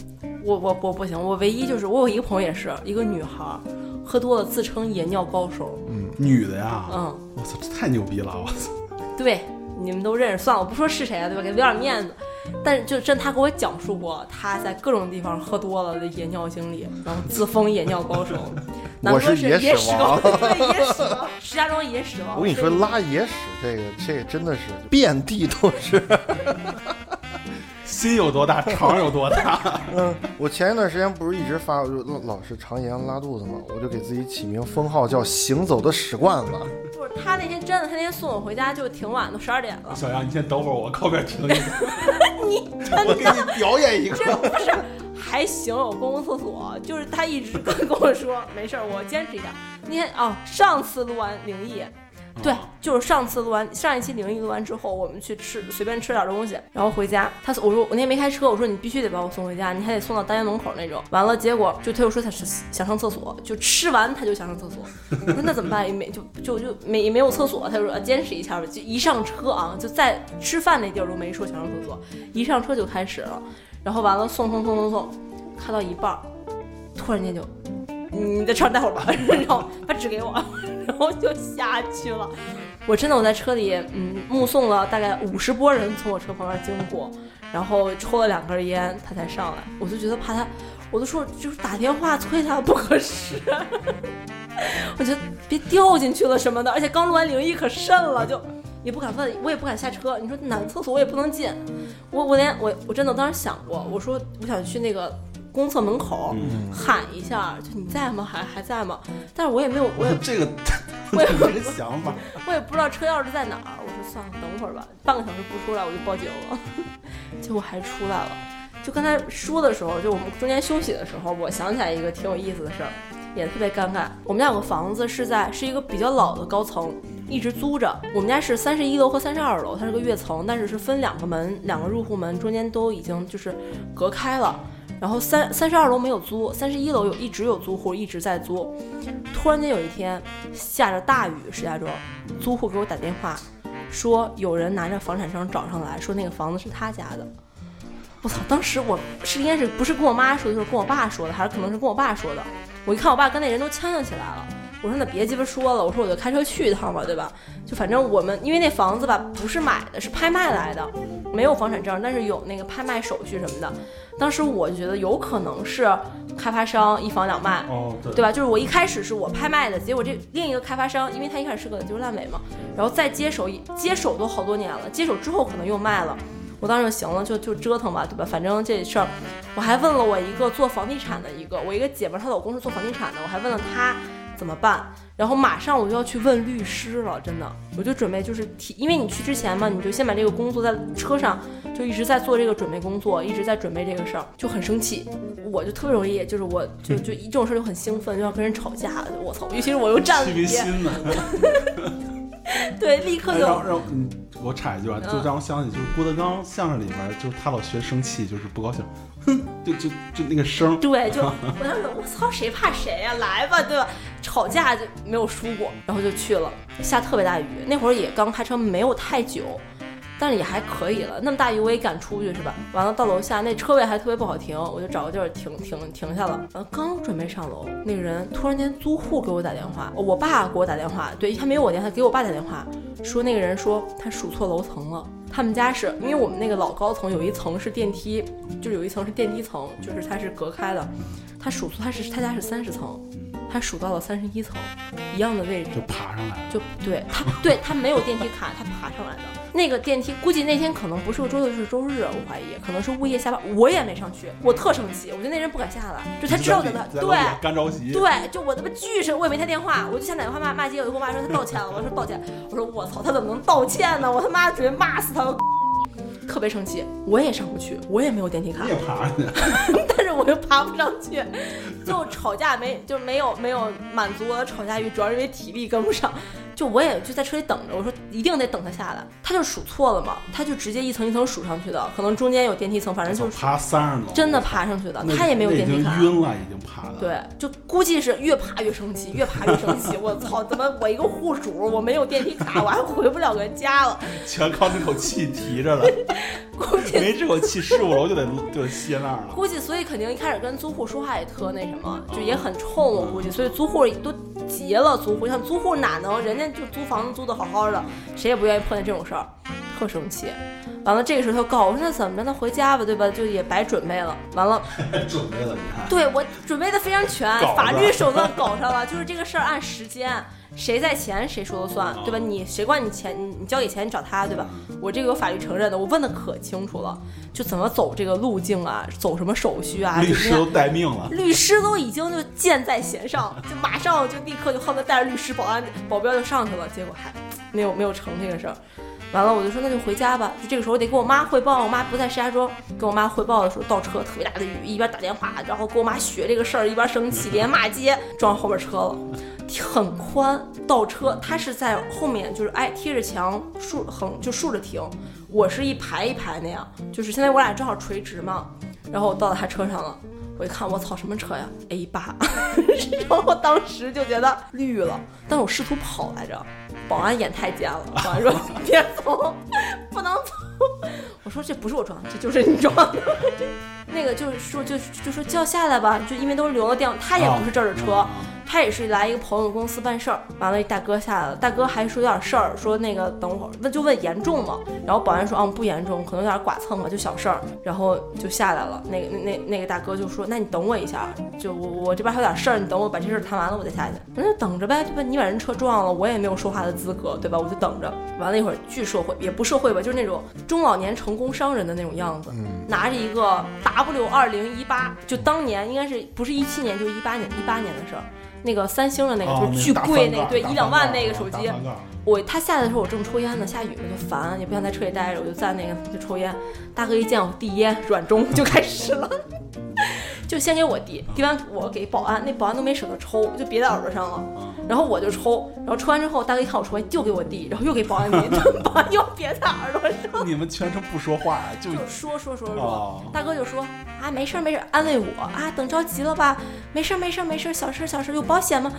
我我我不行，我唯一就是我有一个朋友也是一个女孩儿，喝多了自称野尿高手，嗯女的呀，嗯，我操，这太牛逼了！我操，对，你们都认识，算了，我不说是谁了，对吧？给留点面子。但是就真他给我讲述过他在各种地方喝多了的野尿经历，然后自封野尿高手。南我哥是野野史王高，对野史王，石家庄野屎王。我跟你说，拉野屎这个，这个真的是遍地都是。心有多大，肠有多大。嗯，我前一段时间不是一直发，我就老老是肠炎拉肚子嘛，我就给自己起名封号叫“行走的屎罐子不是他那天真的，他那天送我回家就挺晚，都十二点了。小杨，你先等会儿，我靠边停一下，你真我给你表演一个。不是还行，有公共厕所，就是他一直跟跟我说没事儿，我坚持一下。那天哦，上次录完灵异，对，就是上次录完上一期灵异录完之后，我们去吃随便吃点东西，然后回家。他我说我那天没开车，我说你必须得把我送回家，你还得送到单元门口那种。完了，结果就他又说他是想上厕所，就吃完他就想上厕所。我说那怎么办？也没就就就没没有厕所，他说坚持一下吧。就一上车啊，就在吃饭那地儿都没说想上厕所，一上车就开始了。然后完了送送送送送，开到一半，突然间就你在车上待会儿吧，然后把纸给我，然后就下去了。我真的我在车里，嗯，目送了大概五十波人从我车旁边经过，然后抽了两根烟，他才上来。我就觉得怕他，我都说就是打电话催他不合适，我觉得别掉进去了什么的，而且刚录完灵异可慎了，就也不敢问，我也不敢下车。你说男厕所我也不能进，我我连我我真的当时想过，我说我想去那个。公厕门口喊一下，就你在吗？还还在吗？但是我也没有，我也这个，我也 没个想法，我也不知道车钥匙在哪儿。我说算了，等会儿吧，半个小时不出来我就报警了。结果还出来了。就刚才说的时候，就我们中间休息的时候，我想起来一个挺有意思的事儿，也特别尴尬。我们家有个房子是在是一个比较老的高层，一直租着。我们家是三十一楼和三十二楼，它是个跃层，但是是分两个门，两个入户门中间都已经就是隔开了。然后三三十二楼没有租，三十一楼有一直有租户一直在租。突然间有一天下着大雨，石家庄租户给我打电话，说有人拿着房产证找上来说那个房子是他家的。我操！当时我是应该是不是跟我妈说的，就是跟我爸说的，还是可能是跟我爸说的。我一看我爸跟那人都呛呛起来了。我说那别鸡巴说了，我说我就开车去一趟吧，对吧？就反正我们因为那房子吧不是买的，是拍卖来的，没有房产证，但是有那个拍卖手续什么的。当时我觉得有可能是开发商一房两卖，哦，对，对吧？就是我一开始是我拍卖的，结果这另一个开发商，因为他一开始是个就是烂尾嘛，然后再接手，接手都好多年了，接手之后可能又卖了。我当时就行了，就就折腾吧，对吧？反正这事儿，我还问了我一个做房地产的一个，我一个姐们，她老公是做房地产的，我还问了他怎么办。然后马上我就要去问律师了，真的，我就准备就是提，因为你去之前嘛，你就先把这个工作在车上就一直在做这个准备工作，一直在准备这个事儿，就很生气。我就特别容易，就是我就就一这种事儿就很兴奋，就要跟人吵架。我操，尤其是我又占理，心呢。对，立刻就让让嗯，我插一句啊，就让我想起就是郭德纲相声里面，就是他老学生气，就是不高兴，哼，就就就那个声。对，就我当时我操，谁怕谁呀？来吧，对吧？吵架就没有输过，然后就去了，下特别大雨，那会儿也刚开车没有太久。但是也还可以了，那么大雨我也敢出去是吧？完了到楼下那车位还特别不好停，我就找个地儿停停停下了。呃，刚准备上楼，那个人突然间租户给我打电话，我爸给我打电话，对他没有我电话，给我爸打电话，说那个人说他数错楼层了，他们家是因为我们那个老高层有一层是电梯，就有一层是电梯层，就是它是隔开的，他数错他是他家是三十层。他数到了三十一层，一样的位置就爬上来了，就对他，对他没有电梯卡，他爬上来的那个电梯，估计那天可能不是个周六，就是周日，我怀疑可能是物业下班，我也没上去，我特生气，我觉得那人不敢下来，就他知道的他，对，干着急，对，就我他妈巨生，我也没他电话，我就想打电话骂骂街，我就跟我妈说他道歉了，我说道歉，我说我操，他怎么能道歉呢？我他妈准备骂死他。特别生气，我也上不去，我也没有电梯卡，你也爬上去，但是我又爬不上去，就吵架没就没有没有满足我的吵架欲，主要是因为体力跟不上。就我也就在车里等着，我说一定得等他下来，他就数错了嘛，他就直接一层一层数上去的，可能中间有电梯层，反正就是爬三十楼，真的爬上去的，他也没有电梯卡，晕了已经爬的，对，就估计是越爬越生气，越爬越生气，我操，怎么我一个户主我没有电梯卡，我还回不了个家了，全靠那口气提着了，估计没这口气十五楼就得就得歇那儿了，估计所以肯定一开始跟租户说话也特那什么，就也很冲，我估计，所以租户都急了，租户像租户哪能人家就租房子租。的好好的，谁也不愿意碰见这种事儿，特生气。完了，这个时候他告我说：“那怎么着？那回家吧，对吧？就也白准备了。完了，准备了，你看，对我准备的非常全，法律手段搞上了，就是这个事儿按时间，谁在前谁说了算，对吧？你谁管你钱，你你交给钱你找他，对吧？我这个有法律承认的，我问的可清楚了，就怎么走这个路径啊，走什么手续啊？律师都待命了，律师都已经就箭在弦上，就马上就立刻就恨不得带着律师、保安、保镖就上去了，结果还没有没有成这个事儿。完了，我就说那就回家吧。就这个时候得跟我妈汇报，我妈不在石家庄。跟我妈汇报的时候，倒车特别大的雨，一边打电话，然后跟我妈学这个事儿，一边生气，连骂街，撞后边车了。很宽，倒车，他是在后面就是挨贴着墙竖横就竖着停，我是一排一排那样，就是现在我俩正好垂直嘛，然后我到了他车上了。我一看，我操，什么车呀？A 八，然后我当时就觉得绿了，但是我试图跑来着，保安眼太尖了，保安说别走，不能走。我说这不是我撞的，这就是你撞的。那个就是说就就说叫下来吧，就因为都是留了电话，他也不是这儿的车。他也是来一个朋友公司办事儿，完了，一大哥下来了，大哥还说有点事儿，说那个等会儿，那就问严重吗？然后保安说，啊不严重，可能有点剐蹭吧，就小事儿，然后就下来了。那个那那那个大哥就说，那你等我一下，就我我这边还有点事儿，你等我把这事儿谈完了，我再下去。那就等着呗，对吧？你把人车撞了，我也没有说话的资格，对吧？我就等着。完了一会儿，巨社会也不社会吧，就是那种中老年成功商人的那种样子，拿着一个 W 二零一八，就当年应该是不是一七年，就是一八年一八年的事儿。那个三星的那个就是巨贵那个，对一两万那个手机。我他下来的时候我正抽烟呢，下雨了就烦，也不想在车里待着，我就在那个就抽烟。大哥一见我递烟，软中 就开始了，就先给我递，递完我给保安，那保安都没舍得抽，就别在耳朵上了。然后我就抽，然后抽完之后，大哥一看我抽完，就给我递，然后又给保安递，保安又别在耳朵上。你们全程不说话，就说说说说。大哥就说啊，没事没事，安慰我啊，等着急了吧？没事没事没事，小事小事，有保险吗？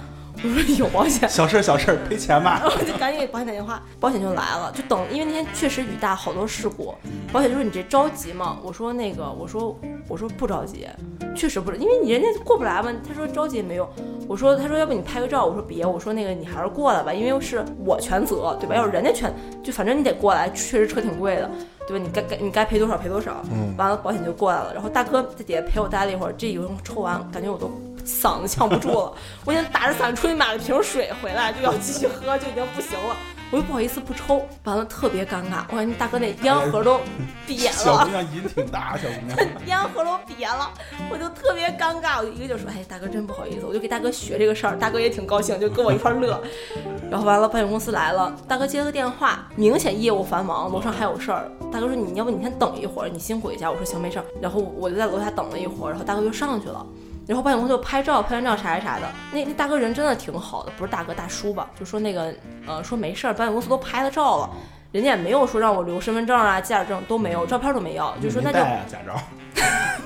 我 说有保险，小事小事赔钱吧。我就赶紧给保险打电话，保险就来了，就等，因为那天确实雨大，好多事故。保险就说你这着急吗？我说那个，我说我说不着急，确实不着，因为你人家过不来嘛。他说着急也没用。我说他说要不你拍个照，我说别，我说那个你还是过来吧，因为是我全责，对吧？要是人家全，就反正你得过来，确实车挺贵的，对吧？你该该你该赔多少赔多少。嗯。完了保险就过来了，然后大哥在底下陪我待了一会儿，这一顿抽完，感觉我都。嗓子呛不住了，我已经打着伞出去买了瓶水回来，就要继续喝，就已经不行了。我又不好意思不抽，完了特别尴尬。我感觉大哥那烟盒都瘪了。小姑娘瘾挺大，小姑娘 烟盒都瘪了，我就特别尴尬。我就一个就说：“哎，大哥真不好意思。”我就给大哥学这个事儿，大哥也挺高兴，就跟我一块乐。然后完了，保险公司来了，大哥接了个电话，明显业务繁忙，楼上还有事儿。大哥说：“你要不你先等一会儿，你辛苦一下。”我说：“行，没事儿。”然后我就在楼下等了一会儿，然后大哥就上去了。然后保险公司就拍照，拍完照啥啥啥的。那那大哥人真的挺好的，不是大哥大叔吧？就说那个呃，说没事儿，保险公司都拍了照了，人家也没有说让我留身份证啊、驾驶证都没有，照片都没要，就说那就驾照。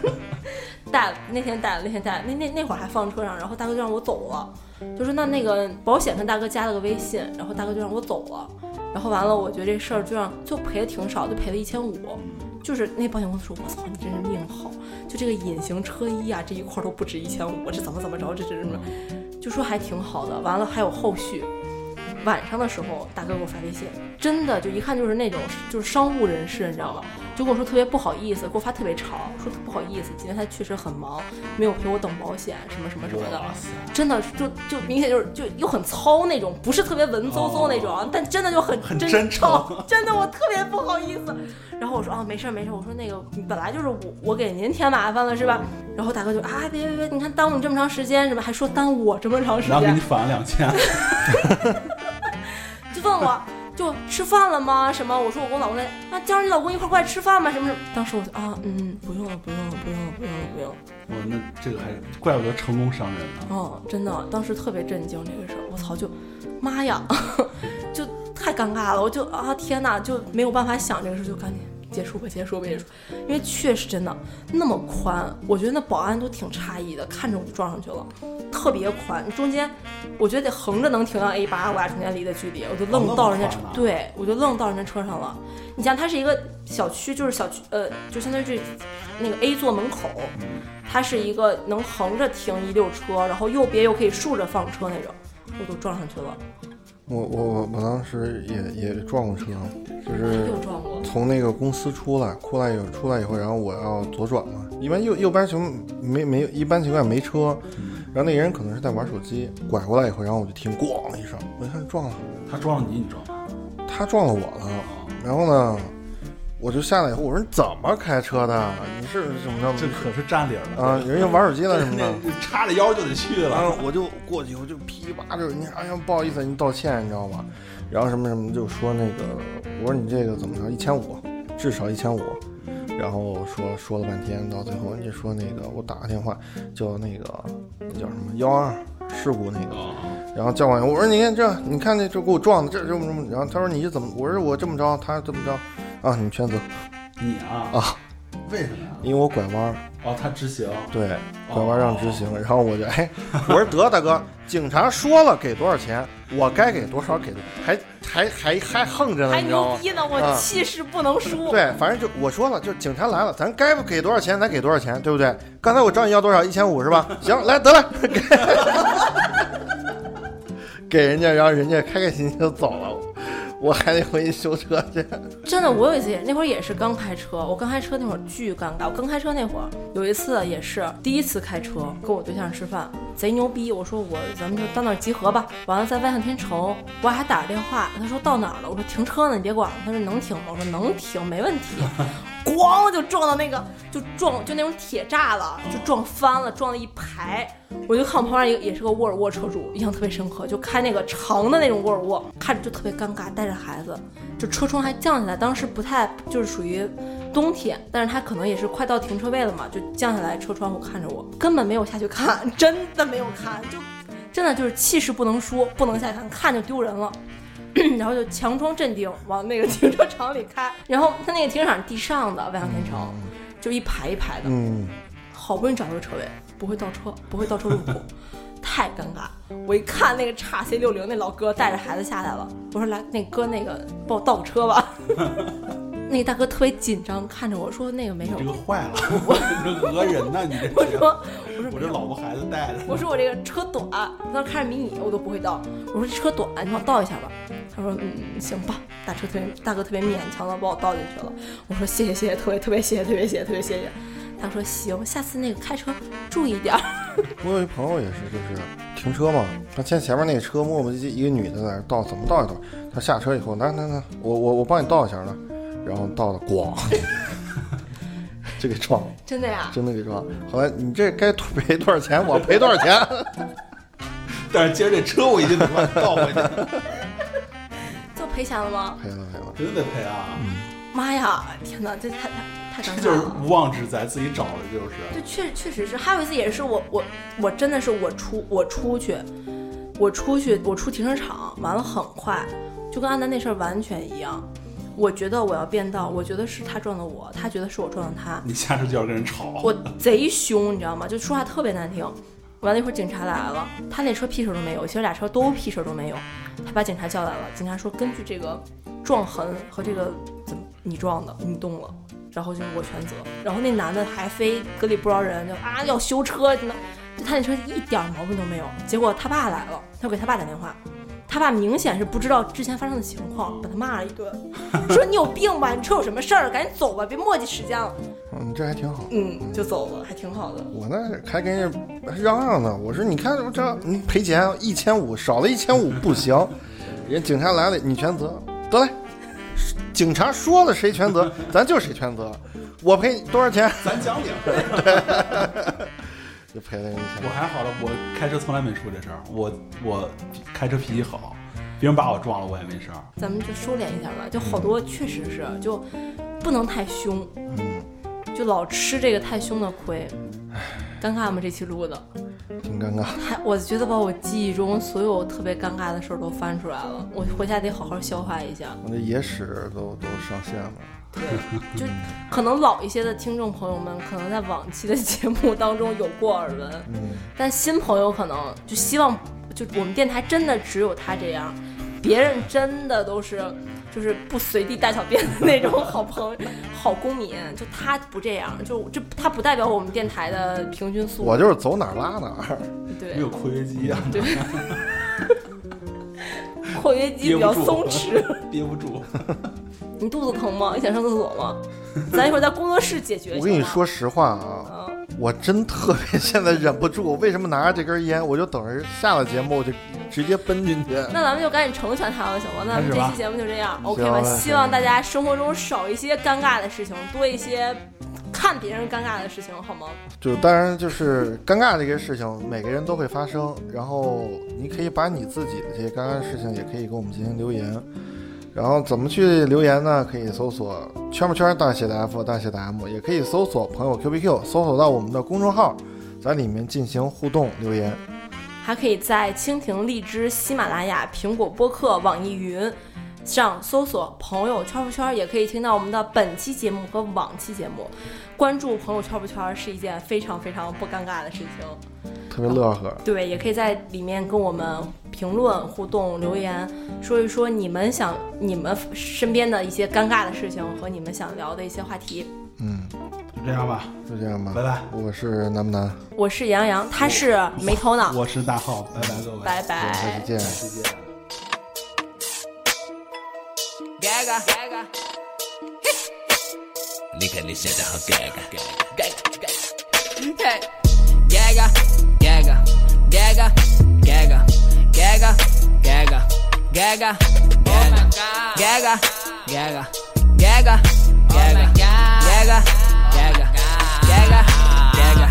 带了那天带了那天带那那那会儿还放车上，然后大哥就让我走了，就说那那个保险跟大哥加了个微信，然后大哥就让我走了，然后完了，我觉得这事儿就让就赔的挺少，就赔了一千五。就是那保险公司说，我操，你真是命好，就这个隐形车衣啊，这一块都不止一千五，这怎么怎么着，这这什么，就说还挺好的。完了还有后续，晚上的时候大哥给我发微信，真的就一看就是那种就是商务人士，你知道吗？就跟我说特别不好意思，给我发特别长，说不好意思，今天他确实很忙，没有陪我等保险，什么什么什么的，真的就就明显就是就又很糙那种，不是特别文绉绉那种，但真的就很真诚，真的我特别不好意思。然后我说啊，没事没事，我说那个本来就是我我给您添麻烦了是吧？然后大哥就啊别别别，你看耽误你这么长时间是吧？还说耽误我这么长时间，然后给你返了两千 就问我。就吃饭了吗？什么？我说我跟我老公在啊，叫上你老公一块过来吃饭吧？什么什么？当时我就啊，嗯，不用了，不用了，不用了，不用了，不用了。哦，那这个还怪不得成功商人呢。哦，真的，当时特别震惊这个事儿，我操，就妈呀，就太尴尬了，我就啊天哪，就没有办法想这个事，就赶紧。结束吧，结束吧，结束。因为确实真的那么宽，我觉得那保安都挺诧异的，看着我就撞上去了，特别宽。中间我觉得得横着能停到 A 八，我俩中间离的距离，我就愣到人家车，对我就愣到人家车上了。你像它是一个小区，就是小区，呃，就相当于是那个 A 座门口，它是一个能横着停一溜车，然后右边又可以竖着放车那种，我都撞上去了。我我我我当时也也撞过车，就是从那个公司出来，出来以后出来以后，然后我要左转嘛，一般右右边情没没一般情况下没车，然后那人可能是在玩手机，拐过来以后，然后我就听咣一声，我一看撞了，他撞了你，你撞他撞了我了，然后呢？我就下来以后，我说你怎么开车的？你是怎么着？这可是占理了啊！人家玩手机了 什么的，叉着腰就得去了。然后我就过去，我就噼里啪就你哎呀不好意思，你道歉，你知道吗？然后什么什么就说那个，我说你这个怎么着？一千五，至少一千五。然后说说了半天，到最后人家说那个我打个电话叫那个叫什么幺二事故那个。哦然后教官，我说你看这，你看这这给我撞的，这这么这么。然后他说你是怎么？我说我这么着，他这么着，啊，你全责，你啊啊，为什么呀？因为我拐弯儿，哦，他执行，对，拐弯让直行。然后我就哎，我说得大哥，警察说了给多少钱，我该给多少给多，还还还还横着呢，还？牛逼呢，我啊气势不能输。对，反正就我说了，就警察来了，咱该不给多少钱，咱给多少钱，对不对？刚才我找你要多少，一千五是吧？行，来得了，给 给人家，然后人家开开心心就走了，我还得回去修车去。真的，我有一次也那会儿也是刚开车，我刚开车那会儿巨尴尬。我刚开车那会儿有一次也是第一次开车，跟我对象吃饭，贼牛逼。我说我咱们就到那儿集合吧，完了在万象天城，我还打着电话，他说到哪儿了？我说停车呢，你别管。他说能停吗？我说能停，没问题。咣就撞到那个，就撞就那种铁栅了，就撞翻了，撞了一排。我就看我旁边一个也是个沃尔沃车主，印象特别深刻，就开那个长的那种沃尔沃，看着就特别尴尬，带着孩子，就车窗还降下来，当时不太就是属于冬天，但是他可能也是快到停车位了嘛，就降下来车窗户看着我，根本没有下去看，真的没有看，就真的就是气势不能输，不能下去看，看就丢人了。然后就强装镇定往那个停车场里开，然后他那个停车场地上的万象天城，就一排一排的，嗯，好不容易找到个车位，不会倒车，不会倒车入库，太尴尬。我一看那个叉 C 六零那老哥带着孩子下来了，我说来，那哥那个帮我倒个车吧。那个大哥特别紧张，看着我说那个没有这个。坏了，我这讹人呢，你这我说我说我这老婆孩子带的，我说我这个车短，当时开着迷你我都不会倒。我说这车短，你帮我倒一下吧。他说嗯行吧。大车特别大哥特别勉强的把我倒进去了。我说谢谢谢谢，特别特别谢谢特别谢谢特别谢谢。他说行，下次那个开车注意点儿。我有一朋友也是，就是停车嘛，他见前面那个车磨磨唧唧，一个女的在那倒，怎么倒也倒？他下车以后，来来来，我我我帮你倒一下来，然后到了咣，就给撞了，真的呀？真的给撞了。后来你这该赔多少钱？我赔多少钱？但是今儿这车我一定得把你倒回去，就赔钱了吗？赔了赔了。真得赔啊！妈呀！天哪，这太太太尴尬这就是了。无妄之灾，自己找的，就是。这确确实是，还有一次也是我我我真的是我出我出去，我出去我出停车场，完了很快，就跟安南那事儿完全一样。我觉得我要变道，我觉得是他撞的我，他觉得是我撞的他，你下车就要跟人吵，我贼凶，你知道吗？就说话特别难听。完了一会儿警察来了，他那车屁事儿都没有，其实俩车都屁事儿都没有。他把警察叫来了，警察说根据这个撞痕和这个怎么你撞的，你动了，然后就是我全责。然后那男的还非隔里不饶人，就啊要修车，真的，就他那车一点儿毛病都没有。结果他爸来了，他给他爸打电话，他爸明显是不知道之前发生的情况，把他骂了一顿，说你有病吧，你车有什么事儿，赶紧走吧，别磨叽时间了。嗯，这还挺好。嗯，就走了，还挺好的。我那还跟人嚷嚷呢，我说你看我这你赔钱一千五，少了一千五不行。人警察来了，你全责，得嘞。警察说了谁全责，咱就谁全责。我赔多少钱？咱讲理。就赔了你一千我还好了，我开车从来没出这事儿，我我开车脾气好，别人把我撞了我也没事儿。咱们就收敛一下吧，就好多确实是就不能太凶，嗯，就老吃这个太凶的亏。尴尬吗？这期录的，挺尴尬。还 我觉得把我记忆中所有特别尴尬的事儿都翻出来了，我回家得好好消化一下。我那野史都都上线了。对，就可能老一些的听众朋友们，可能在往期的节目当中有过耳闻，嗯，但新朋友可能就希望，就我们电台真的只有他这样，别人真的都是就是不随地大小便的那种好朋友、好公民，就他不这样，就这他不代表我们电台的平均素质。我就是走哪儿拉哪儿。对没有括约肌啊，对，括约肌比较松弛。憋不住。你肚子疼吗？你想上厕所吗？咱一会儿在工作室解决。我跟你说实话啊，啊，我真特别现在忍不住，我为什么拿着这根烟，我就等着下了节目我就直接奔进去。那咱们就赶紧成全他了，行吗？那这期节目就这样，OK 吧？行希望大家生活中少一些尴尬的事情，多一些看别人尴尬的事情，好吗？就当然就是尴尬这些事情，每个人都会发生。然后你可以把你自己的这些尴尬的事情，也可以给我们进行留言。然后怎么去留言呢？可以搜索“圈不圈”大写的 F 大写的 M，也可以搜索“朋友 QBQ”，搜索到我们的公众号，在里面进行互动留言。还可以在蜻蜓、荔枝、喜马拉雅、苹果播客、网易云上搜索“朋友圈不圈”，也可以听到我们的本期节目和往期节目。关注“朋友圈不圈”是一件非常非常不尴尬的事情。特别乐呵。对，也可以在里面跟我们评论、互动、留言，说一说你们想、你们身边的一些尴尬的事情和你们想聊的一些话题。嗯，就这样吧，就这样吧。拜拜。我是南不南，我是杨洋，他是没头脑。我是大浩，拜拜各位，拜下拜期。见。再见。Gaga Gaga，你看你现在好 Gaga Gaga Gaga Gaga Gaga Gaga Gaga Gaga Gaga Gaga Gaga Gaga Gaga Gaga Gaga Gaga Gaga Gaga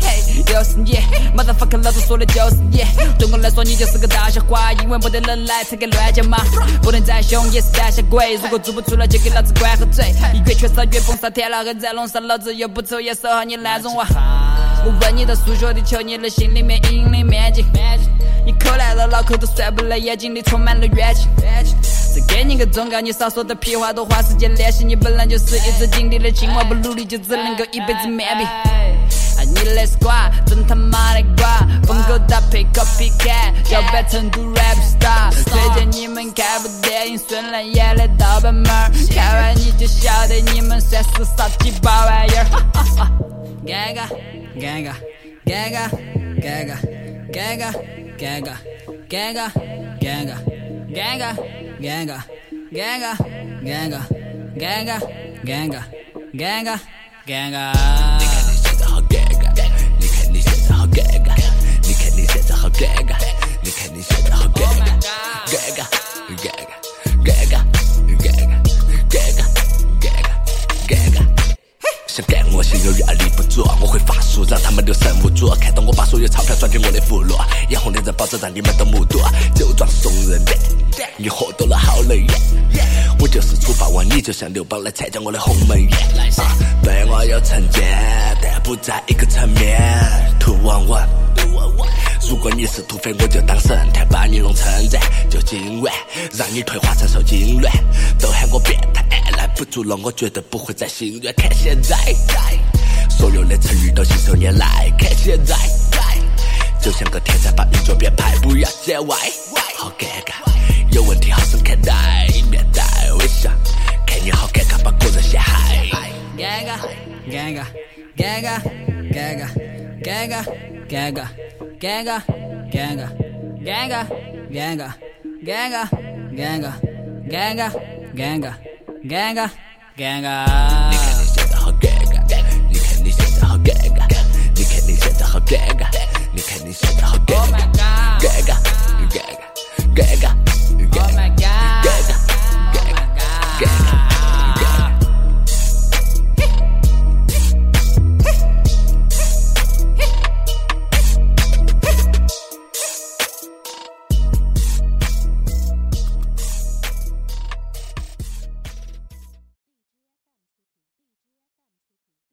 嘿，又是你，motherfucker，老子说的就是你。对我来说，你就是个大笑话，因为没得人来才敢乱讲嘛。不能再凶，也是胆小鬼。如果做不出来，就给老子管好嘴。你越缺少越蹦上天了，还在弄上，老子又不抽烟，守好你烂种娃。我问你，的数学题，求你的心里面阴的面积。你口来了，脑壳都算不来，眼睛里充满了怨气。再给你个忠告，你少说的屁话，多花时间练习。你本来就是一只井底的青蛙，不努力就只能够一辈子麻痹。爱你的 squad，真他妈的瓜，风格搭配 copycat，摇摆成都 rap star。推荐你们看部电影，孙楠演的盗版门，看完你就晓得你们算是啥鸡巴玩意儿。尴尬，尴尬，尴尬，尴尬，尴尬，尴尬，尴尬，尴尬。尴尬，尴尬，尴尬，尴尬，尴尬，尴尬，尴尬，尴尬。你看你现在好尴尬，你看你现在好尴尬，你看你现在好尴尬，你看你现在好尴尬，尴尬，尴尬，尴尬。想干我心有余而力不足，我会法术让他们六神无主。看到我把所有钞票转进我的葫芦，眼红的人保证让你们都目睹，酒壮怂人胆，你喝多了好累耶。我就是处罚王，你就像刘邦来参加我的鸿门宴。啊，对我有成见，但不在一个层面。图王王，如果你是土匪，我就当神探把你弄称赞，就今晚让你退化成受精卵。都喊我变态，来不住了，我绝对不会再心软。看现在，所有的成语都信手拈来。看现在，就像个天才把鱼脚编排，不要见外，好尴尬，有问题好生看待，面带微笑，看你好尴尬，把个人陷害。尴尬，尴尬，尴尬，尴尬，尴尬，尴尬，尴尬，尴尬，尴尬，尴尬，尴尬，尴尬，尴尬，尴尬。你看你现好尴尬，你看你现在好尴尬，你看你现在好尴尬，尴尬，尴尬，尴尬，尴尬。